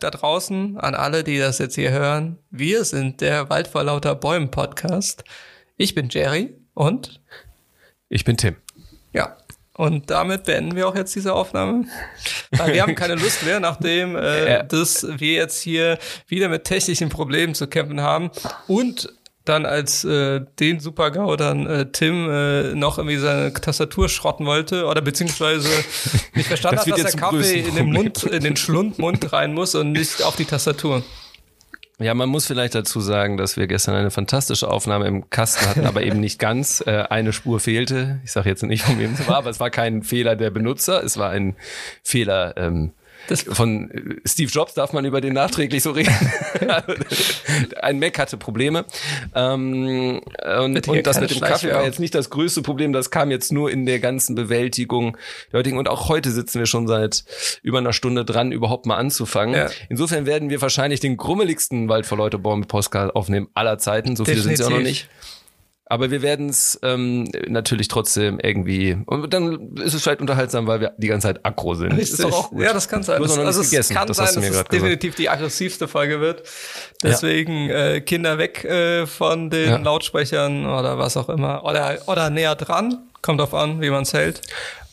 Da draußen an alle, die das jetzt hier hören. Wir sind der Wald vor lauter Bäumen Podcast. Ich bin Jerry und ich bin Tim. Ja. Und damit beenden wir auch jetzt diese Aufnahme. Weil wir haben keine Lust mehr, nachdem äh, ja. dass wir jetzt hier wieder mit technischen Problemen zu kämpfen haben und dann als äh, den Super-GAU dann äh, Tim äh, noch irgendwie seine Tastatur schrotten wollte oder beziehungsweise nicht verstanden das hat, dass der Kaffee in den Mund, in den Schlundmund rein muss und nicht auf die Tastatur. Ja, man muss vielleicht dazu sagen, dass wir gestern eine fantastische Aufnahme im Kasten hatten, aber eben nicht ganz. Äh, eine Spur fehlte. Ich sage jetzt nicht, von wem es war, aber es war kein Fehler der Benutzer, es war ein Fehler ähm, das Von äh, Steve Jobs darf man über den nachträglich so reden. Ein Mac hatte Probleme. Ähm, und, und das mit dem Kaffee war jetzt nicht das größte Problem. Das kam jetzt nur in der ganzen Bewältigung der heutigen. Und auch heute sitzen wir schon seit über einer Stunde dran, überhaupt mal anzufangen. Ja. Insofern werden wir wahrscheinlich den grummeligsten Wald vor Leute Baum Postcard aufnehmen aller Zeiten. So viele sind es auch noch nicht. Aber wir werden es ähm, natürlich trotzdem irgendwie. Und dann ist es vielleicht unterhaltsam, weil wir die ganze Zeit aggro sind. Richtig. Ist doch auch gut. Ja, das kann sein. Das, also es kann das sein, dass es definitiv die aggressivste Folge wird. Deswegen ja. äh, Kinder weg äh, von den ja. Lautsprechern oder was auch immer. Oder, oder näher dran. Kommt drauf an, wie man es hält.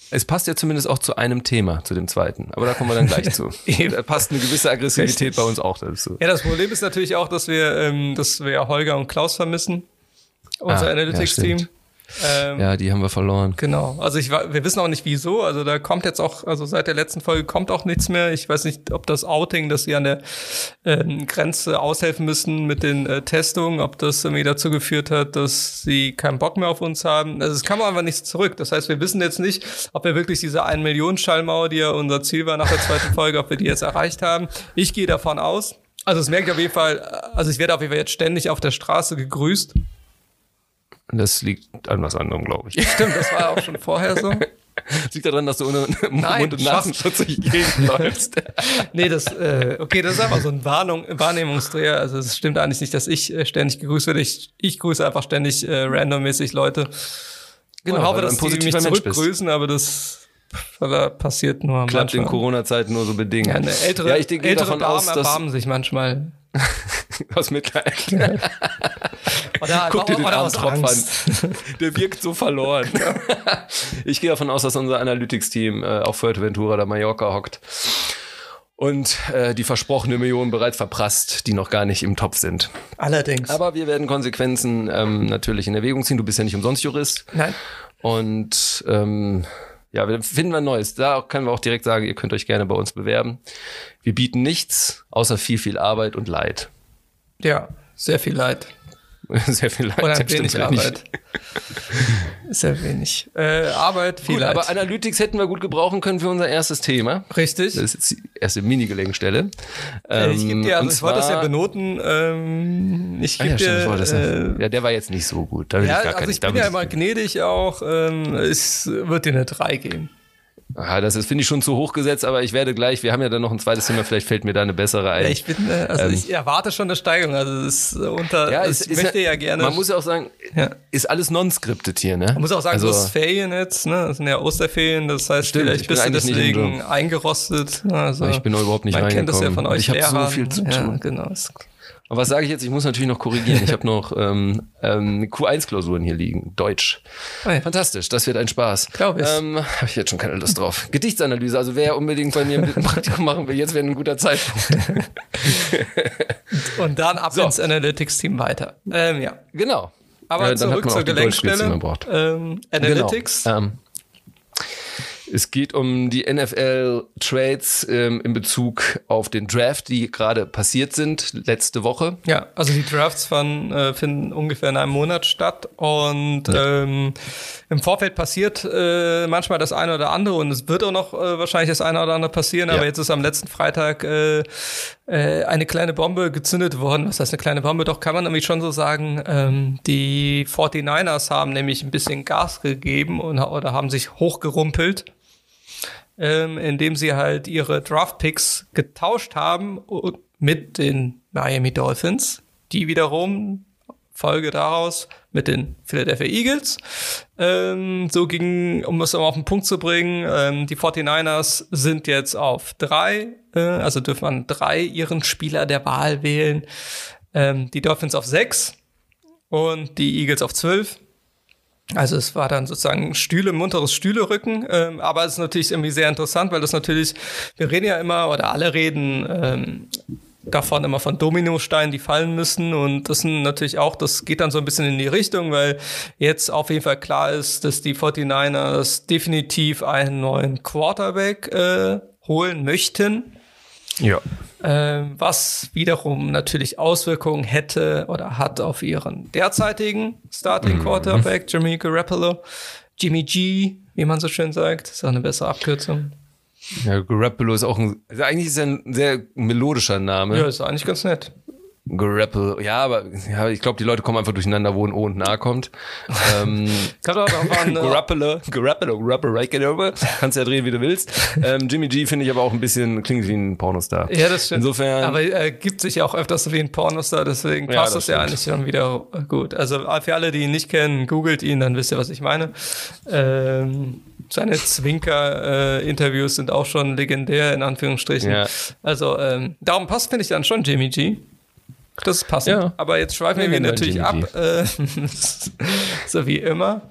Es passt ja zumindest auch zu einem Thema, zu dem zweiten. Aber da kommen wir dann gleich zu. da passt eine gewisse Aggressivität Richtig. bei uns auch dazu. Ja, das Problem ist natürlich auch, dass wir, ähm, dass wir Holger und Klaus vermissen unser ah, Analytics-Team. Ja, ähm, ja, die haben wir verloren. Genau. Also ich wir wissen auch nicht wieso. Also da kommt jetzt auch, also seit der letzten Folge kommt auch nichts mehr. Ich weiß nicht, ob das Outing, dass sie an der ähm, Grenze aushelfen müssen mit den äh, Testungen, ob das irgendwie dazu geführt hat, dass sie keinen Bock mehr auf uns haben. Also es kam einfach nichts zurück. Das heißt, wir wissen jetzt nicht, ob wir wirklich diese 1 Million Schallmauer, die ja unser Ziel war nach der zweiten Folge, ob wir die jetzt erreicht haben. Ich gehe davon aus. Also es merkt auf jeden Fall, also ich werde auf jeden Fall jetzt ständig auf der Straße gegrüßt. Das liegt an was anderem, glaube ich. Stimmt, das war auch schon vorher so. Das liegt daran, dass du ohne Mund- und Nasenschutz durch die Gegend läufst. nee, das, äh, okay, das ist einfach so ein Warnung, Wahrnehmungsdreher. Also es stimmt eigentlich nicht, dass ich äh, ständig gegrüßt werde. Ich, ich grüße einfach ständig äh, randommäßig Leute. Genau, und hoffe, dass die mich zurückgrüßen, aber das passiert nur Klappt manchmal. in Corona-Zeiten nur so bedingt. Ja, eine ältere, ja, ich denke ältere davon Damen aus, erbarmen sich manchmal. Aus Mitleid. Oder, Guck dir den armen Tropf an. Der wirkt so verloren. ich gehe davon aus, dass unser Analytics-Team äh, auf Fuerteventura oder Mallorca hockt und äh, die versprochene Million bereits verprasst, die noch gar nicht im Topf sind. Allerdings. Aber wir werden Konsequenzen ähm, natürlich in Erwägung ziehen. Du bist ja nicht umsonst Jurist. Nein. Und ähm, ja, wir finden wir Neues. Da können wir auch direkt sagen, ihr könnt euch gerne bei uns bewerben. Wir bieten nichts außer viel, viel Arbeit und Leid. Ja, sehr viel Leid. Sehr viel Leid. Oder wenig Arbeit. Sehr wenig. Äh, Arbeit, viel gut, Leid. Aber Analytics hätten wir gut gebrauchen können für unser erstes Thema. Richtig. Das ist jetzt die erste Mini-Gelenkstelle. Ähm, ich gebe dir, also ich wollte das ja benoten. Ähm, ich gebe ah, ja, dir, äh, ja, der war jetzt nicht so gut. Da ja, ich also ich bin ja immer gnädig auch. Ähm, es wird dir eine 3 geben. Ah, das ist, finde ich, schon zu hoch gesetzt, aber ich werde gleich, wir haben ja dann noch ein zweites Thema, vielleicht fällt mir da eine bessere ein. Ja, ich bin, äh, also ähm, ich erwarte schon eine Steigerung, also das ist unter, ja, ist, ich möchte ja, ja, gerne. Man muss ja auch sagen, ja. ist alles non-scripted hier, ne? Man muss auch sagen, also, das ist Ferien jetzt, ne? Das sind ja Osterferien, das heißt, stimmt, vielleicht bist du deswegen eingerostet. Also, ich bin überhaupt nicht man reingekommen. kennt das ja von euch Ich habe so viel zu tun. Ja, genau. Aber was sage ich jetzt? Ich muss natürlich noch korrigieren. Ich habe noch ähm, ähm, Q1-Klausuren hier liegen. Deutsch. Oh ja. Fantastisch, das wird ein Spaß. Glaube ich. Ähm, habe ich jetzt schon keine Lust drauf. Gedichtsanalyse, also wer unbedingt bei mir ein Praktikum machen will, jetzt wäre ein guter Zeitpunkt. Und dann ab so. ins Analytics-Team weiter. Ähm, ja. Genau. Aber ja, zurück zur Gelenkstelle. Ähm, Analytics. Genau. Ähm, es geht um die NFL-Trades ähm, in Bezug auf den Draft, die gerade passiert sind, letzte Woche. Ja, also die Drafts von, äh, finden ungefähr in einem Monat statt und ja. ähm, im Vorfeld passiert äh, manchmal das eine oder andere und es wird auch noch äh, wahrscheinlich das eine oder andere passieren, ja. aber jetzt ist am letzten Freitag äh, äh, eine kleine Bombe gezündet worden. Was heißt eine kleine Bombe? Doch kann man nämlich schon so sagen, ähm, die 49ers haben nämlich ein bisschen Gas gegeben und, oder haben sich hochgerumpelt ähm, indem sie halt ihre Draft-Picks getauscht haben mit den Miami Dolphins, die wiederum Folge daraus mit den Philadelphia Eagles. Ähm, so ging, um es auf den Punkt zu bringen, ähm, die 49ers sind jetzt auf drei, äh, also dürfen man drei ihren Spieler der Wahl wählen. Ähm, die Dolphins auf sechs und die Eagles auf zwölf. Also es war dann sozusagen Stühle, munteres Stühlerücken, ähm, aber es ist natürlich irgendwie sehr interessant, weil das natürlich, wir reden ja immer, oder alle reden ähm, davon immer von Dominosteinen, die fallen müssen. Und das sind natürlich auch, das geht dann so ein bisschen in die Richtung, weil jetzt auf jeden Fall klar ist, dass die 49ers definitiv einen neuen Quarterback äh, holen möchten. Ja. Ähm, was wiederum natürlich Auswirkungen hätte oder hat auf ihren derzeitigen Starting mhm. Quarterback, mhm. Jimmy Garoppolo. Jimmy G, wie man so schön sagt, ist auch eine bessere Abkürzung. Ja, Garoppolo ist auch ein, also eigentlich ist er ein sehr melodischer Name. Ja, ist eigentlich ganz nett. Grapple, ja, aber ja, ich glaube, die Leute kommen einfach durcheinander, wo ein O und ein A kommt. ähm, Grappele, Grappele, Grappele, kannst ja drehen, wie du willst. Ähm, Jimmy G finde ich aber auch ein bisschen, klingt wie ein Pornostar. Ja, das stimmt. Insofern. Aber er gibt sich ja auch öfters so wie ein Pornostar, deswegen passt ja, das, das ja eigentlich schon wieder gut. Also für alle, die ihn nicht kennen, googelt ihn, dann wisst ihr, was ich meine. Ähm, seine Zwinker-Interviews äh, sind auch schon legendär, in Anführungsstrichen. Ja. Also ähm, darum passt, finde ich dann schon Jimmy G. Das ist passend. Ja. Aber jetzt schweifen wir natürlich ab, äh, so wie immer.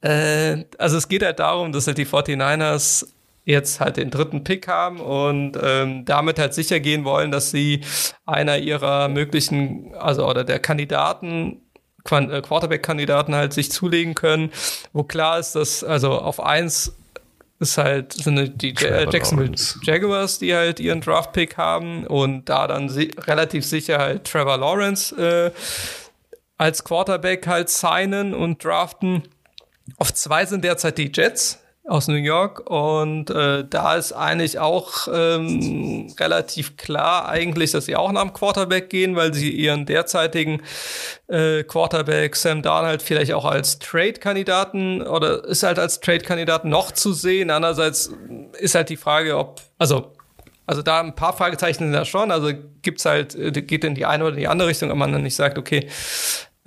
Äh, also es geht halt darum, dass halt die 49ers jetzt halt den dritten Pick haben und ähm, damit halt sicher gehen wollen, dass sie einer ihrer möglichen, also oder der Kandidaten äh, Quarterback-Kandidaten halt sich zulegen können, wo klar ist, dass also auf eins ist halt sind die Trevor Jacksonville Lawrence. Jaguars, die halt ihren Draft-Pick haben und da dann si relativ sicher halt Trevor Lawrence äh, als Quarterback halt signen und draften. Auf zwei sind derzeit die Jets, aus New York und äh, da ist eigentlich auch ähm, relativ klar eigentlich, dass sie auch nach dem Quarterback gehen, weil sie ihren derzeitigen äh, Quarterback Sam Darnold vielleicht auch als Trade-Kandidaten oder ist halt als Trade-Kandidaten noch zu sehen. Andererseits ist halt die Frage, ob, also also da ein paar Fragezeichen sind da schon. Also gibt's halt, äh, geht in die eine oder die andere Richtung, wenn man dann nicht sagt, okay,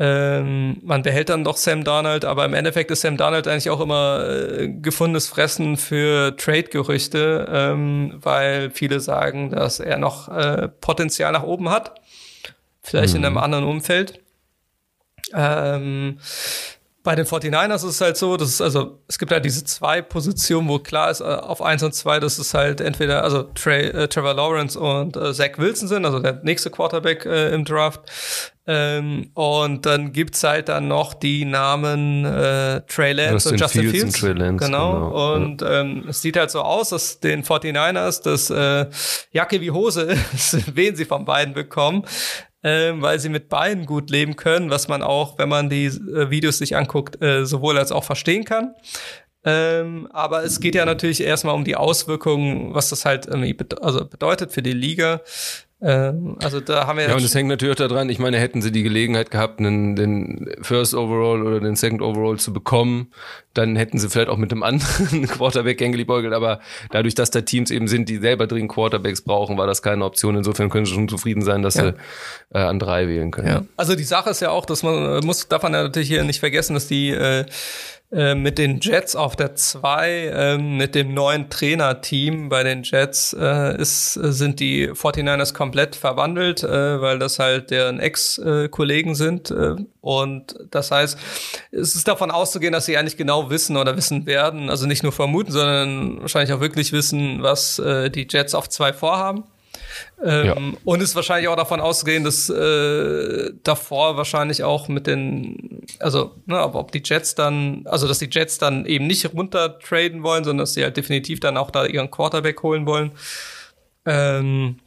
ähm, man behält dann doch Sam Darnold, aber im Endeffekt ist Sam Darnold eigentlich auch immer äh, gefundenes Fressen für Trade-Gerüchte, ähm, weil viele sagen, dass er noch äh, Potenzial nach oben hat. Vielleicht mhm. in einem anderen Umfeld. Ähm, bei den 49ers ist es halt so, dass es, also, es gibt halt diese zwei Positionen, wo klar ist, äh, auf eins und zwei, dass es halt entweder, also Trey, äh, Trevor Lawrence und äh, Zach Wilson sind, also der nächste Quarterback äh, im Draft. Ähm, und dann gibt's halt dann noch die Namen äh, Trey Lance und Justin Fields. Fields. Und Lance, genau. genau. Und ja. ähm, es sieht halt so aus, dass den 49ers das äh, Jacke wie Hose ist, wen sie von beiden bekommen ähm, weil sie mit beiden gut leben können, was man auch, wenn man die äh, Videos sich anguckt, äh, sowohl als auch verstehen kann. Ähm, aber es geht ja natürlich erstmal um die Auswirkungen, was das halt irgendwie be also bedeutet für die Liga. Ähm, also da haben wir ja. und es hängt natürlich auch daran, ich meine, hätten sie die Gelegenheit gehabt, einen, den First Overall oder den Second Overall zu bekommen, dann hätten sie vielleicht auch mit einem anderen Quarterback gern geliebäugelt, aber dadurch, dass da Teams eben sind, die selber dringend Quarterbacks brauchen, war das keine Option. Insofern können sie schon zufrieden sein, dass ja. sie äh, an drei wählen können. Ja. Also die Sache ist ja auch, dass man äh, muss, darf man ja natürlich hier nicht vergessen, dass die äh, äh, mit den Jets auf der 2, äh, mit dem neuen Trainerteam bei den Jets äh, ist, sind die 49ers komplett verwandelt, äh, weil das halt deren Ex-Kollegen sind. Äh, und das heißt, es ist davon auszugehen, dass sie eigentlich genau wissen oder wissen werden, also nicht nur vermuten, sondern wahrscheinlich auch wirklich wissen, was die Jets auf 2 vorhaben. Ähm, ja. Und ist wahrscheinlich auch davon auszugehen, dass äh, davor wahrscheinlich auch mit den, also ne, ob die Jets dann, also dass die Jets dann eben nicht runter traden wollen, sondern dass sie halt definitiv dann auch da ihren Quarterback holen wollen. Ähm,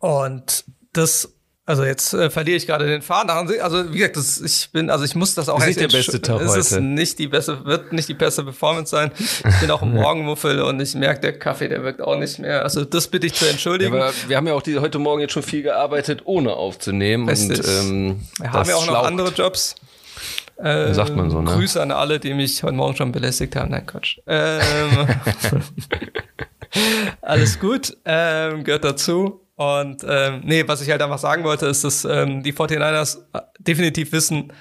und das also jetzt äh, verliere ich gerade den Faden. Also wie gesagt, das, ich bin, also ich muss das auch. Ist nicht der beste Tag heute. Es ist nicht die beste, wird nicht die beste Performance sein. Ich bin auch im Morgenmuffel und ich merke, der Kaffee, der wirkt auch nicht mehr. Also das bitte ich zu entschuldigen. Ja, aber wir haben ja auch die, heute Morgen jetzt schon viel gearbeitet, ohne aufzunehmen. Richtig. Und ähm, wir haben ja auch noch andere Jobs. Äh, sagt man so, ne? Grüße an alle, die mich heute Morgen schon belästigt haben. Nein, Quatsch. Ähm, alles gut, ähm, gehört dazu. Und ähm, nee, was ich halt einfach sagen wollte, ist, dass ähm, die 49ers definitiv wissen,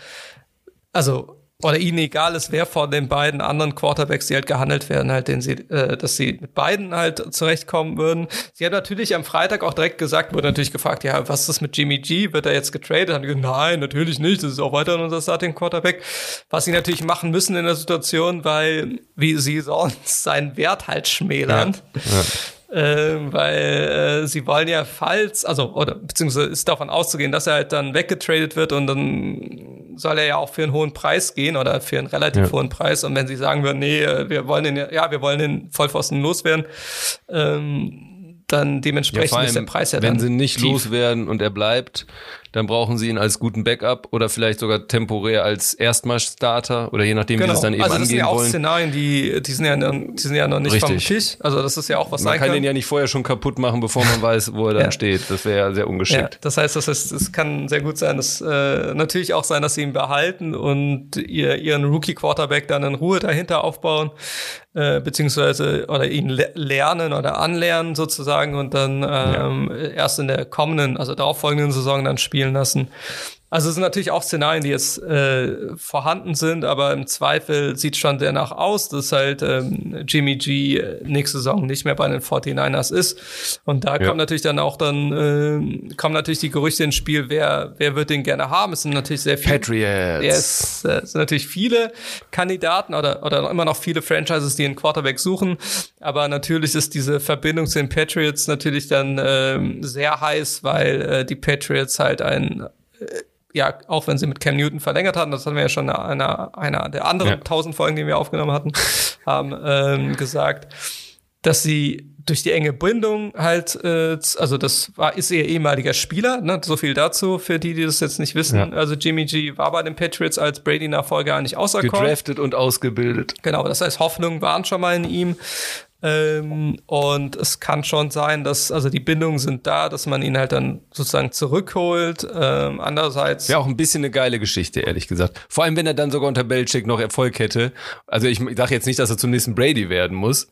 also oder ihnen egal ist, wer von den beiden anderen Quarterbacks, die halt gehandelt werden, halt, den sie, äh, dass sie mit beiden halt zurechtkommen würden. Sie haben natürlich am Freitag auch direkt gesagt, wurde natürlich gefragt, ja, was ist das mit Jimmy G? Wird er jetzt getradet? Haben die gesagt, nein, natürlich nicht, das ist auch weiterhin unser Starting Quarterback. Was sie natürlich machen müssen in der Situation, weil, wie sie sonst seinen Wert halt schmälern. Ja. Ja. Äh, weil äh, sie wollen ja falls, also oder beziehungsweise ist davon auszugehen, dass er halt dann weggetradet wird und dann soll er ja auch für einen hohen Preis gehen oder für einen relativ ja. hohen Preis. Und wenn sie sagen würden, nee, äh, wir wollen den, ja, wir wollen den Vollpfosten loswerden, ähm, dann dementsprechend ja, ist der Preis ja wenn dann sie nicht tief. loswerden und er bleibt, dann brauchen sie ihn als guten Backup oder vielleicht sogar temporär als Erstmal-Starter oder je nachdem, genau. wie sie es dann eben also das angehen sind ja auch wollen. Szenarien, die, die sind ja, noch, die sind ja noch nicht Richtig. vom Tisch. Also das ist ja auch was Man sein kann den ja nicht vorher schon kaputt machen, bevor man weiß, wo er dann Ja. steht. Das wäre ja sehr Ja, ungeschickt. das heißt, das heißt, es kann sehr gut sein, dass äh, natürlich auch sein, dass sie ihn behalten und ihr, ihren Rookie-Quarterback dann in Ruhe dahinter aufbauen, äh, beziehungsweise oder ihn le lernen oder anlernen sozusagen und dann ähm, erst in der kommenden, also darauffolgenden Saison dann spielen lassen. Also es sind natürlich auch Szenarien, die jetzt äh, vorhanden sind, aber im Zweifel sieht schon danach aus, dass halt ähm, Jimmy G äh, nächste Saison nicht mehr bei den 49ers ist. Und da Ja. kommt natürlich dann auch dann, äh, kommen natürlich die Gerüchte ins Spiel, wer, wer wird den gerne haben. Es sind natürlich sehr viele. Patriots. Ja, es äh, sind natürlich viele Kandidaten oder, oder immer noch viele Franchises, die einen Quarterback suchen. Aber natürlich ist diese Verbindung zu den Patriots natürlich dann ähm, sehr heiß, weil äh, die Patriots halt ein äh, ja, auch wenn sie mit Cam Newton verlängert hatten, das hatten wir ja schon in einer, einer der anderen Ja. tausend Folgen, die wir aufgenommen hatten, haben ähm, gesagt, dass sie durch die enge Bindung halt, äh, also das war ist ihr ehemaliger Spieler, ne? so viel dazu für die, die das jetzt nicht wissen. Ja. Also Jimmy G war bei den Patriots als Brady-Nachfolger eigentlich auserkoren. Gedraftet und ausgebildet. Genau, das heißt, Hoffnungen waren schon mal in ihm. Ähm, und es kann schon sein, dass, also die Bindungen sind da, dass man ihn halt dann sozusagen zurückholt. Ähm, andererseits. Wäre auch ein bisschen eine geile Geschichte, ehrlich gesagt. Vor allem, wenn er dann sogar unter Belichick noch Erfolg hätte. Also ich sage jetzt nicht, dass er zum nächsten Brady werden muss.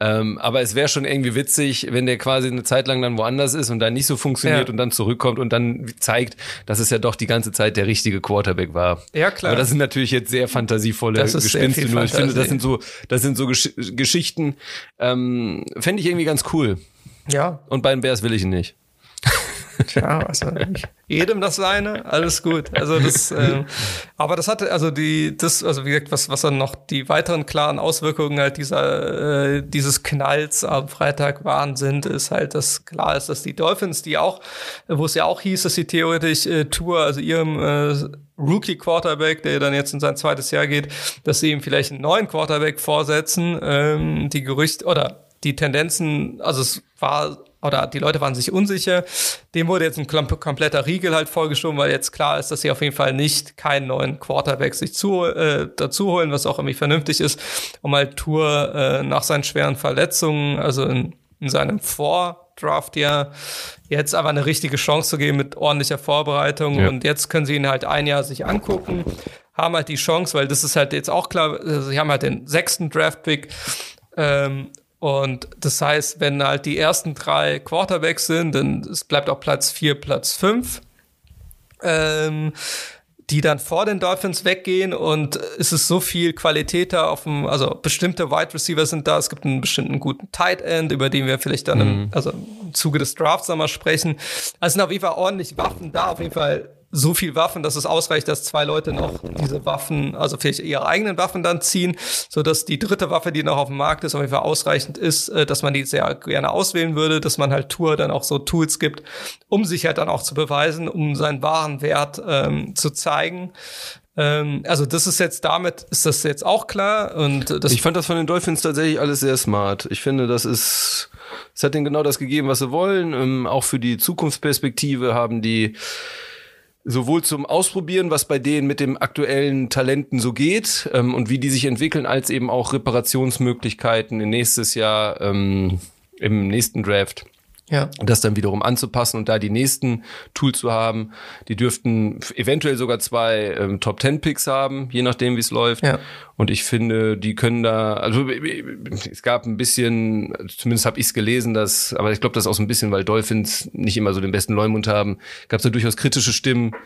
Ähm, aber es wäre schon irgendwie witzig, wenn der quasi eine Zeit lang dann woanders ist und dann nicht so funktioniert Ja. und dann zurückkommt und dann zeigt, dass es ja doch die ganze Zeit der richtige Quarterback war. Ja, klar. Aber das sind natürlich jetzt sehr fantasievolle Das ist sehr Gespinste. viel Nur ich finde, das sind so, das sind so Gesch Geschichten, ähm, fände ich irgendwie ganz cool. ja, Und bei den Bears will ich ihn nicht. Tja, also ich- jedem das seine, alles gut. Also das, ähm, aber das hatte, also die, das, also wie gesagt, was, was dann noch die weiteren klaren Auswirkungen halt dieser, äh, dieses Knalls am Freitag waren sind, ist halt, dass klar ist, dass die Dolphins, die auch, wo es ja auch hieß, dass sie theoretisch äh, Tour, also ihrem äh, Rookie-Quarterback, der dann jetzt in sein zweites Jahr geht, dass sie ihm vielleicht einen neuen Quarterback vorsetzen, ähm, die Gerüchte oder die Tendenzen, also es war oder die Leute waren sich unsicher. Dem wurde jetzt ein kompletter Riegel halt vorgeschoben, weil jetzt klar ist, dass sie auf jeden Fall nicht keinen neuen Quarterback sich zu, äh, dazu holen, was auch irgendwie vernünftig ist, um halt Tour äh, nach seinen schweren Verletzungen, also in, in seinem Vordraft ja jetzt aber eine richtige Chance zu geben mit ordentlicher Vorbereitung Ja. und jetzt können sie ihn halt ein Jahr sich angucken, haben halt die Chance, weil das ist halt jetzt auch klar, sie haben halt den sechsten Draft-Pick ähm, und das heißt, wenn halt die ersten drei Quarterbacks sind, dann es bleibt auch Platz vier, Platz fünf, ähm, die dann vor den Dolphins weggehen und es ist so viel Qualität da auf dem, also bestimmte Wide Receiver sind da, es gibt einen bestimmten guten Tight End, über den wir vielleicht dann im, also im Zuge des Drafts einmal sprechen. Also sind auf jeden Fall ordentlich Waffen da, auf jeden Fall so viel Waffen, dass es ausreicht, dass zwei Leute noch diese Waffen, also vielleicht ihre eigenen Waffen dann ziehen, so dass die dritte Waffe, die noch auf dem Markt ist, auf jeden Fall ausreichend ist, äh, dass man die sehr gerne auswählen würde, dass man halt Tour dann auch so Tools gibt, um sich halt dann auch zu beweisen, um seinen wahren Wert ähm, zu zeigen. Ähm, also das ist jetzt damit, ist das jetzt auch klar und das Ich fand das von den Dolphins tatsächlich alles sehr smart. Ich finde, das ist, es hat denen genau das gegeben, was sie wollen. Ähm, auch für die Zukunftsperspektive haben die sowohl zum Ausprobieren, was bei denen mit dem aktuellen Talenten so geht ähm, und wie die sich entwickeln, als eben auch Reparationsmöglichkeiten in nächstes Jahr ähm, im nächsten Draft Ja. Und das dann wiederum anzupassen und da die nächsten Tools zu haben. Die dürften eventuell sogar zwei ähm, Top Ten Picks haben, je nachdem, wie es läuft. Ja. Und ich finde, die können da, also es gab ein bisschen, zumindest habe ich es gelesen, dass, aber ich glaube, das auch so ein bisschen, weil Dolphins nicht immer so den besten Leumund haben, gab es da durchaus kritische Stimmen.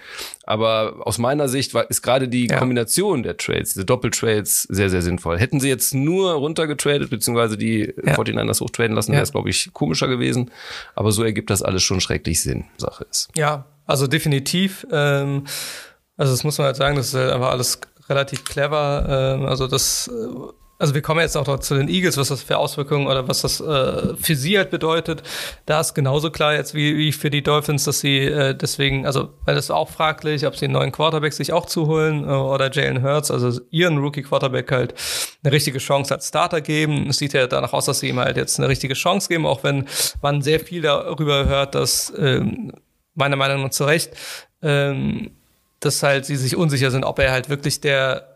Aber aus meiner Sicht war, ist gerade die ja. Kombination der Trades, diese Doppeltrades, sehr, sehr sinnvoll. Hätten sie jetzt nur runtergetradet, beziehungsweise die ja. 49ers hochtraden lassen, wäre es, glaube ich, komischer gewesen. Aber so ergibt das alles schon schrecklich Sinn, Sache ist. Ja, also definitiv. Ähm, also das muss man halt sagen, das ist halt einfach alles relativ clever. Ähm, also das, äh, also wir kommen jetzt auch noch zu den Eagles, was das für Auswirkungen oder was das äh, für sie halt bedeutet. Da ist genauso klar jetzt wie, wie für die Dolphins, dass sie äh, deswegen, also weil das auch fraglich, ob sie einen neuen Quarterback sich auch zuholen äh, oder Jalen Hurts, also ihren Rookie Quarterback halt eine richtige Chance als Starter geben. Es sieht ja danach aus, dass sie ihm halt jetzt eine richtige Chance geben, auch wenn man sehr viel darüber hört, dass ähm, meiner Meinung nach zu Recht ähm, dass halt sie sich unsicher sind, ob er halt wirklich der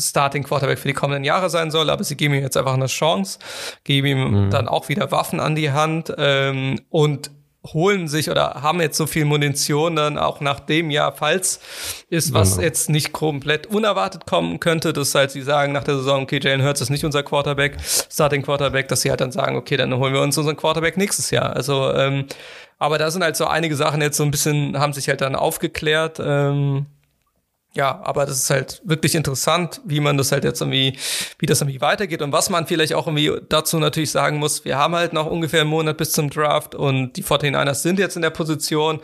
Starting Quarterback für die kommenden Jahre sein soll, aber sie geben ihm jetzt einfach eine Chance, geben ihm mhm. dann auch wieder Waffen an die Hand ähm, und holen sich oder haben jetzt so viel Munition dann auch nach dem Jahr, falls ist, was genau. jetzt nicht komplett unerwartet kommen könnte, dass halt sie sagen nach der Saison, okay, Jalen Hurts ist nicht unser Quarterback, Starting Quarterback, dass sie halt dann sagen, okay, dann holen wir uns unseren Quarterback nächstes Jahr. Also ähm, aber da sind halt so einige Sachen jetzt so ein bisschen, haben sich halt dann aufgeklärt. Ähm, ja, aber das ist halt wirklich interessant, wie man das halt jetzt irgendwie, wie das irgendwie weitergeht und was man vielleicht auch irgendwie dazu natürlich sagen muss. Wir haben halt noch ungefähr einen Monat bis zum Draft und die 49ers sind jetzt in der Position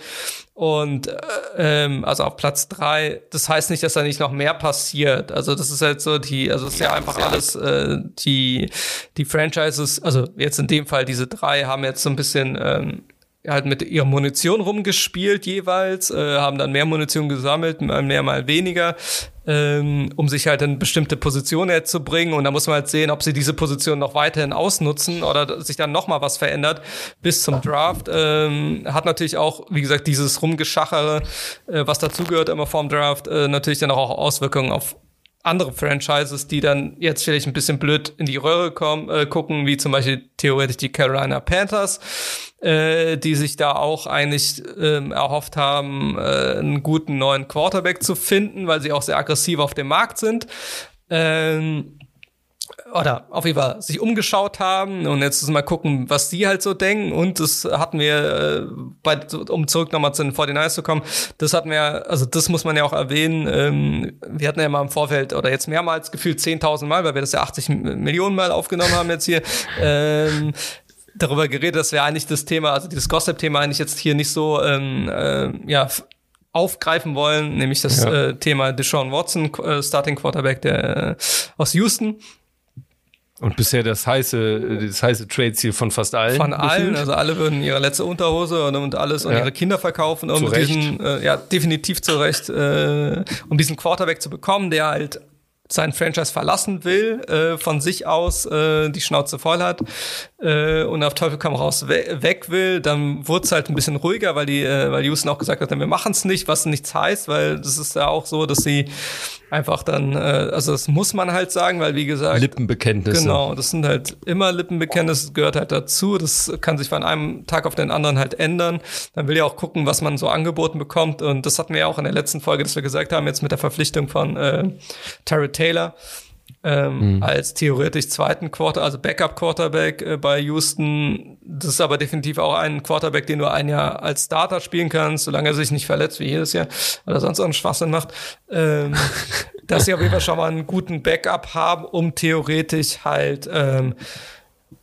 und äh, ähm, also auf Platz drei. Das heißt nicht, dass da nicht noch mehr passiert. Also das ist halt so die, also es ist ja einfach alles äh, die die Franchises. Also jetzt in dem Fall diese drei haben jetzt so ein bisschen ähm, halt mit ihrer Munition rumgespielt jeweils, äh, haben dann mehr Munition gesammelt, mal mehr, mal weniger, ähm, um sich halt in bestimmte Positionen zu bringen. Und da muss man halt sehen, ob sie diese Position noch weiterhin ausnutzen oder sich dann noch mal was verändert bis zum Draft. Ähm, hat natürlich auch, wie gesagt, dieses Rumgeschachere, äh, was dazugehört immer vorm Draft, äh, natürlich dann auch Auswirkungen auf andere Franchises, die dann jetzt vielleicht ein bisschen blöd in die Röhre kommen, äh, gucken, wie zum Beispiel theoretisch die Carolina Panthers, äh, die sich da auch eigentlich ähm, erhofft haben, äh, einen guten neuen Quarterback zu finden, weil sie auch sehr aggressiv auf dem Markt sind. Ähm, oder auf jeden Fall sich umgeschaut haben und jetzt mal gucken, was die halt so denken. Und das hatten wir, äh, bei, um zurück nochmal zu den 49ers zu kommen, das hatten wir, also das muss man ja auch erwähnen, ähm, wir hatten ja mal im Vorfeld oder jetzt mehrmals gefühlt 10.000 Mal, weil wir das ja 80 Millionen Mal aufgenommen haben jetzt hier, ähm, darüber geredet, dass wir eigentlich das Thema, also dieses Gossip-Thema eigentlich jetzt hier nicht so, ähm, äh, ja, aufgreifen wollen, nämlich das ja. äh, Thema Deshaun Watson, äh, Starting Quarterback der äh, aus Houston. Und bisher das heiße, das heiße Trade-Ziel von fast allen. Von allen, gefühlt. also alle würden ihre letzte Unterhose und, und alles und ja. ihre Kinder verkaufen, um diesen, äh, ja, definitiv zu Recht, äh, um diesen Quarterback zu bekommen, der halt sein Franchise verlassen will, äh, von sich aus äh, die Schnauze voll hat äh, und auf Teufel komm raus we weg will, dann wurde es halt ein bisschen ruhiger, weil die, äh, weil Houston auch gesagt hat, wir machen es nicht, was nichts heißt, weil das ist ja auch so, dass sie einfach dann, äh, also das muss man halt sagen, weil wie gesagt. Lippenbekenntnisse. Genau, das sind halt immer Lippenbekenntnisse, gehört halt dazu. Das kann sich von einem Tag auf den anderen halt ändern. Dann will ja auch gucken, was man so angeboten bekommt. Und das hatten wir ja auch in der letzten Folge, dass wir gesagt haben, jetzt mit der Verpflichtung von äh, Terry Taylor ähm, mhm. als theoretisch zweiten Quarter, also Backup Quarterback äh, bei Houston. Das ist aber definitiv auch ein Quarterback, den du ein Jahr als Starter spielen kannst, solange er sich nicht verletzt wie jedes Jahr oder sonst einen Schwachsinn macht. Ähm, dass sie auf jeden Fall schon mal einen guten Backup haben, um theoretisch halt ähm,